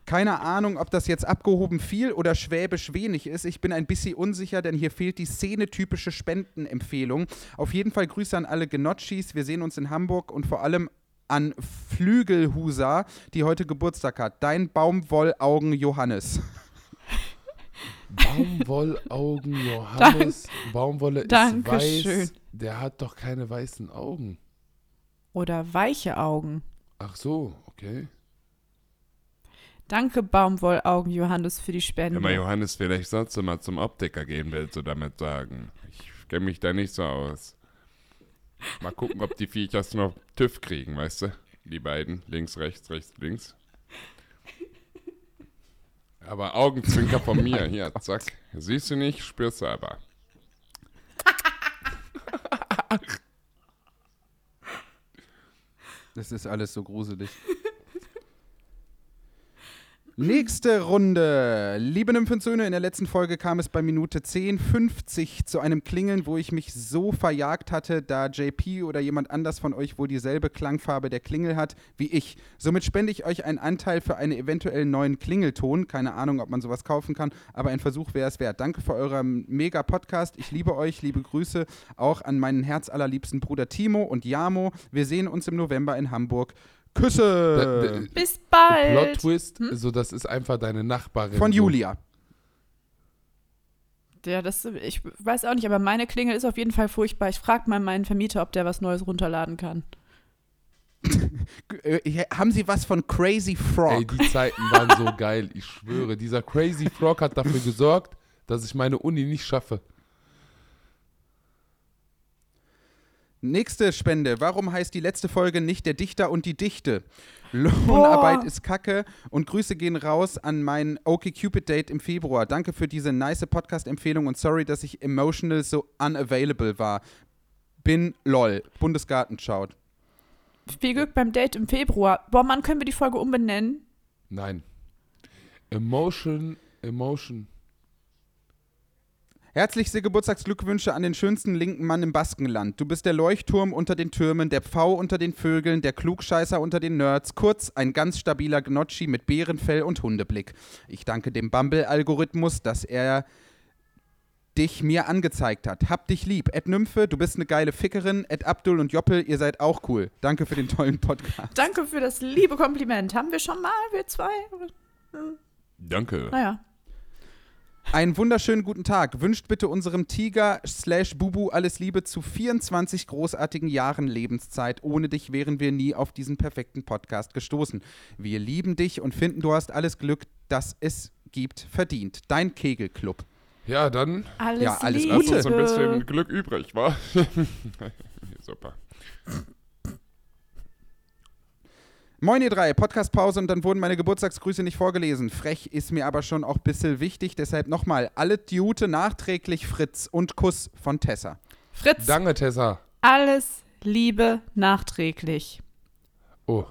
Keine Ahnung, ob das jetzt abgehoben viel oder schwäbisch wenig ist. Ich bin ein bisschen unsicher, denn hier fehlt die szenetypische Spendenempfehlung. Auf jeden Fall Grüße an alle Genotschis. Wir sehen uns in Hamburg und vor allem an Flügelhusa, die heute Geburtstag hat. Dein Baumwollaugen Johannes. Baumwollaugen Johannes. Baumwolle ist Dankeschön. weiß. Der hat doch keine weißen Augen. Oder weiche Augen. Ach so, okay. Danke, Baumwollaugen Johannes, für die Spende. Mal Johannes vielleicht sonst mal zum Optiker gehen willst du damit sagen. Ich kenne mich da nicht so aus. Mal gucken, ob die Viechers noch TÜV kriegen, weißt du? Die beiden. Links, rechts, rechts, links. Aber Augenzwinker von mir. Hier, zack. Siehst du nicht, spürst du aber. Das ist alles so gruselig. Nächste Runde. Liebe Nymphenzöhne, in der letzten Folge kam es bei Minute 10,50 zu einem Klingeln, wo ich mich so verjagt hatte, da JP oder jemand anders von euch wohl dieselbe Klangfarbe der Klingel hat wie ich. Somit spende ich euch einen Anteil für einen eventuellen neuen Klingelton. Keine Ahnung, ob man sowas kaufen kann, aber ein Versuch wäre es wert. Danke für euren mega Podcast. Ich liebe euch. Liebe Grüße auch an meinen herzallerliebsten Bruder Timo und Jamo. Wir sehen uns im November in Hamburg. Küsse! Da- da- Bis Plot bald. Twist, so das ist einfach deine Nachbarin. Von. Julia. Ja, das, ich weiß auch nicht, aber meine Klingel ist auf jeden Fall furchtbar. Ich frage mal meinen Vermieter, ob der was Neues runterladen kann. Äh, haben Sie was von Crazy Frog? Ey, die Zeiten waren so geil, ich schwöre. Dieser Crazy Frog hat dafür gesorgt, dass ich meine Uni nicht schaffe. Nächste Spende. Warum heißt die letzte Folge nicht der Dichter und die Dichte? Lohnarbeit Oh. ist Kacke und Grüße gehen raus an mein OkCupid-Date im Februar. Danke für diese nice Podcast-Empfehlung und sorry, dass ich emotional so unavailable war. Bin lol. Bundesgartenschau. Viel Glück beim Date im Februar. Boah, Mann, können wir die Folge umbenennen? Nein. Emotion, Emotion. Herzlichste Geburtstagsglückwünsche an den schönsten linken Mann im Baskenland. Du bist der Leuchtturm unter den Türmen, der Pfau unter den Vögeln, der Klugscheißer unter den Nerds. Kurz, ein ganz stabiler Gnocchi mit Bärenfell und Hundeblick. Ich danke dem Bumble-Algorithmus, dass er dich mir angezeigt hat. Hab dich lieb. Ed Nymphe, du bist eine geile Fickerin. Ed Abdul und Joppel, ihr seid auch cool. Danke für den tollen Podcast. Danke für das liebe Kompliment. Haben wir schon mal, wir zwei? Danke. Naja. Einen wunderschönen guten Tag. Wünscht bitte unserem Tiger slash Bubu alles Liebe zu 24 großartigen Jahren Lebenszeit. Ohne dich wären wir nie auf diesen perfekten Podcast gestoßen. Wir lieben dich und finden, du hast alles Glück, das es gibt, verdient. Dein Kegelclub. Ja, dann Alles, Ja, alles Liebe. Lass uns ein bisschen Glück übrig, wa? Super. Moin ihr drei, Podcastpause und dann wurden meine Geburtstagsgrüße nicht vorgelesen. Frech ist mir aber schon auch ein bisschen wichtig, deshalb nochmal alle Dute nachträglich Fritz und Kuss von Tessa. Fritz, danke, Tessa. alles Liebe nachträglich. Oh,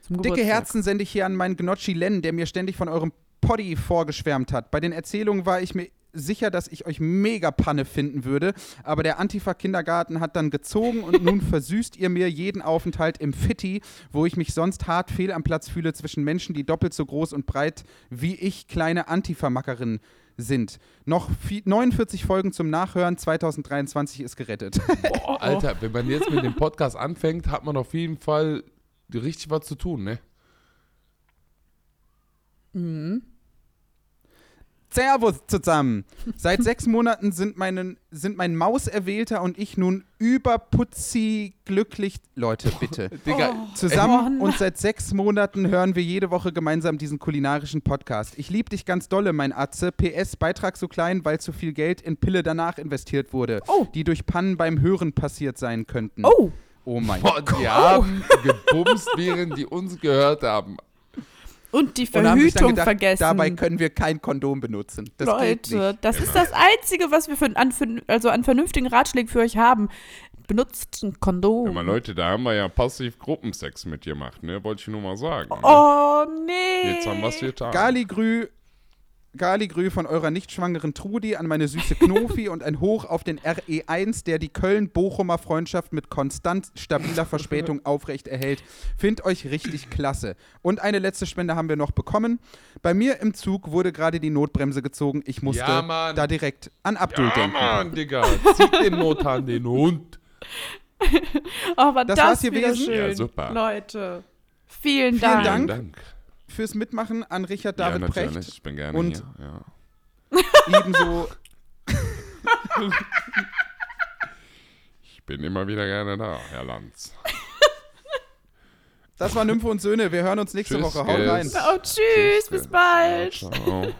Zum Dicke Geburtstag. Herzen sende ich hier an meinen Gnocchi Len, der mir ständig von eurem Poddy vorgeschwärmt hat. Bei den Erzählungen war ich mir sicher, dass ich euch mega Panne finden würde, aber der Antifa-Kindergarten hat dann gezogen und nun versüßt ihr mir jeden Aufenthalt im Fitti, wo ich mich sonst hart fehl am Platz fühle zwischen Menschen, die doppelt so groß und breit wie ich kleine Antifa-Mackerinnen sind. Noch vi- 49 Folgen zum Nachhören, 2023 ist gerettet. boah, Alter, wenn man jetzt mit dem Podcast anfängt, hat man auf jeden Fall richtig was zu tun, ne? Servus zusammen. Seit sechs Monaten sind, meinen, sind mein Mauserwählter und ich nun überputzi glücklich. Leute, bitte. Digga, Oh. Zusammen Oh, und seit sechs Monaten hören wir jede Woche gemeinsam diesen kulinarischen Podcast. Ich liebe dich ganz dolle, mein Atze. PS, Beitrag so klein, weil zu viel Geld in Pille danach investiert wurde, Oh. die durch Pannen beim Hören passiert sein könnten. Oh, Oh mein Gott. die haben gebumst, während die uns gehört haben. Und die Und haben sich dann Verhütung gedacht, vergessen. dabei können wir kein Kondom benutzen. Das geht Leute, nicht. das ist das Einzige, was wir für, an, für, also an vernünftigen Ratschlägen für euch haben. Benutzt ein Kondom. Ja, mal Leute, da haben wir ja passiv Gruppensex mitgemacht, ne? Wollte ich nur mal sagen. Ne? oh, nee. Jetzt haben wir es getan. Galigrü, Galigrü von eurer nicht schwangeren Trudi an meine süße Knofi und ein Hoch auf den RE1, der die Köln-Bochumer Freundschaft mit konstant stabiler Verspätung aufrecht erhält. Find euch richtig klasse. Und eine letzte Spende haben wir noch bekommen. Bei mir im Zug wurde gerade die Notbremse gezogen. Ich musste Ja, da direkt an Abdul Ja, denken. Mann, Digga. Zieht den Nothahn, den Hund. Oh, war Das das, war's wieder gewesen? schön. Ja, super. Leute, vielen Vielen Dank. Dank. Vielen Dank. Fürs Mitmachen an Richard Ja, David natürlich. Precht. Ich bin gerne Und- hier. Ja. Ebenso Ich bin immer wieder gerne da, Herr Lanz. Das war Nymphe und Söhne. Wir hören uns nächste Tschüss, Woche. Haut rein. Oh, tschüss, bis bald. Ciao.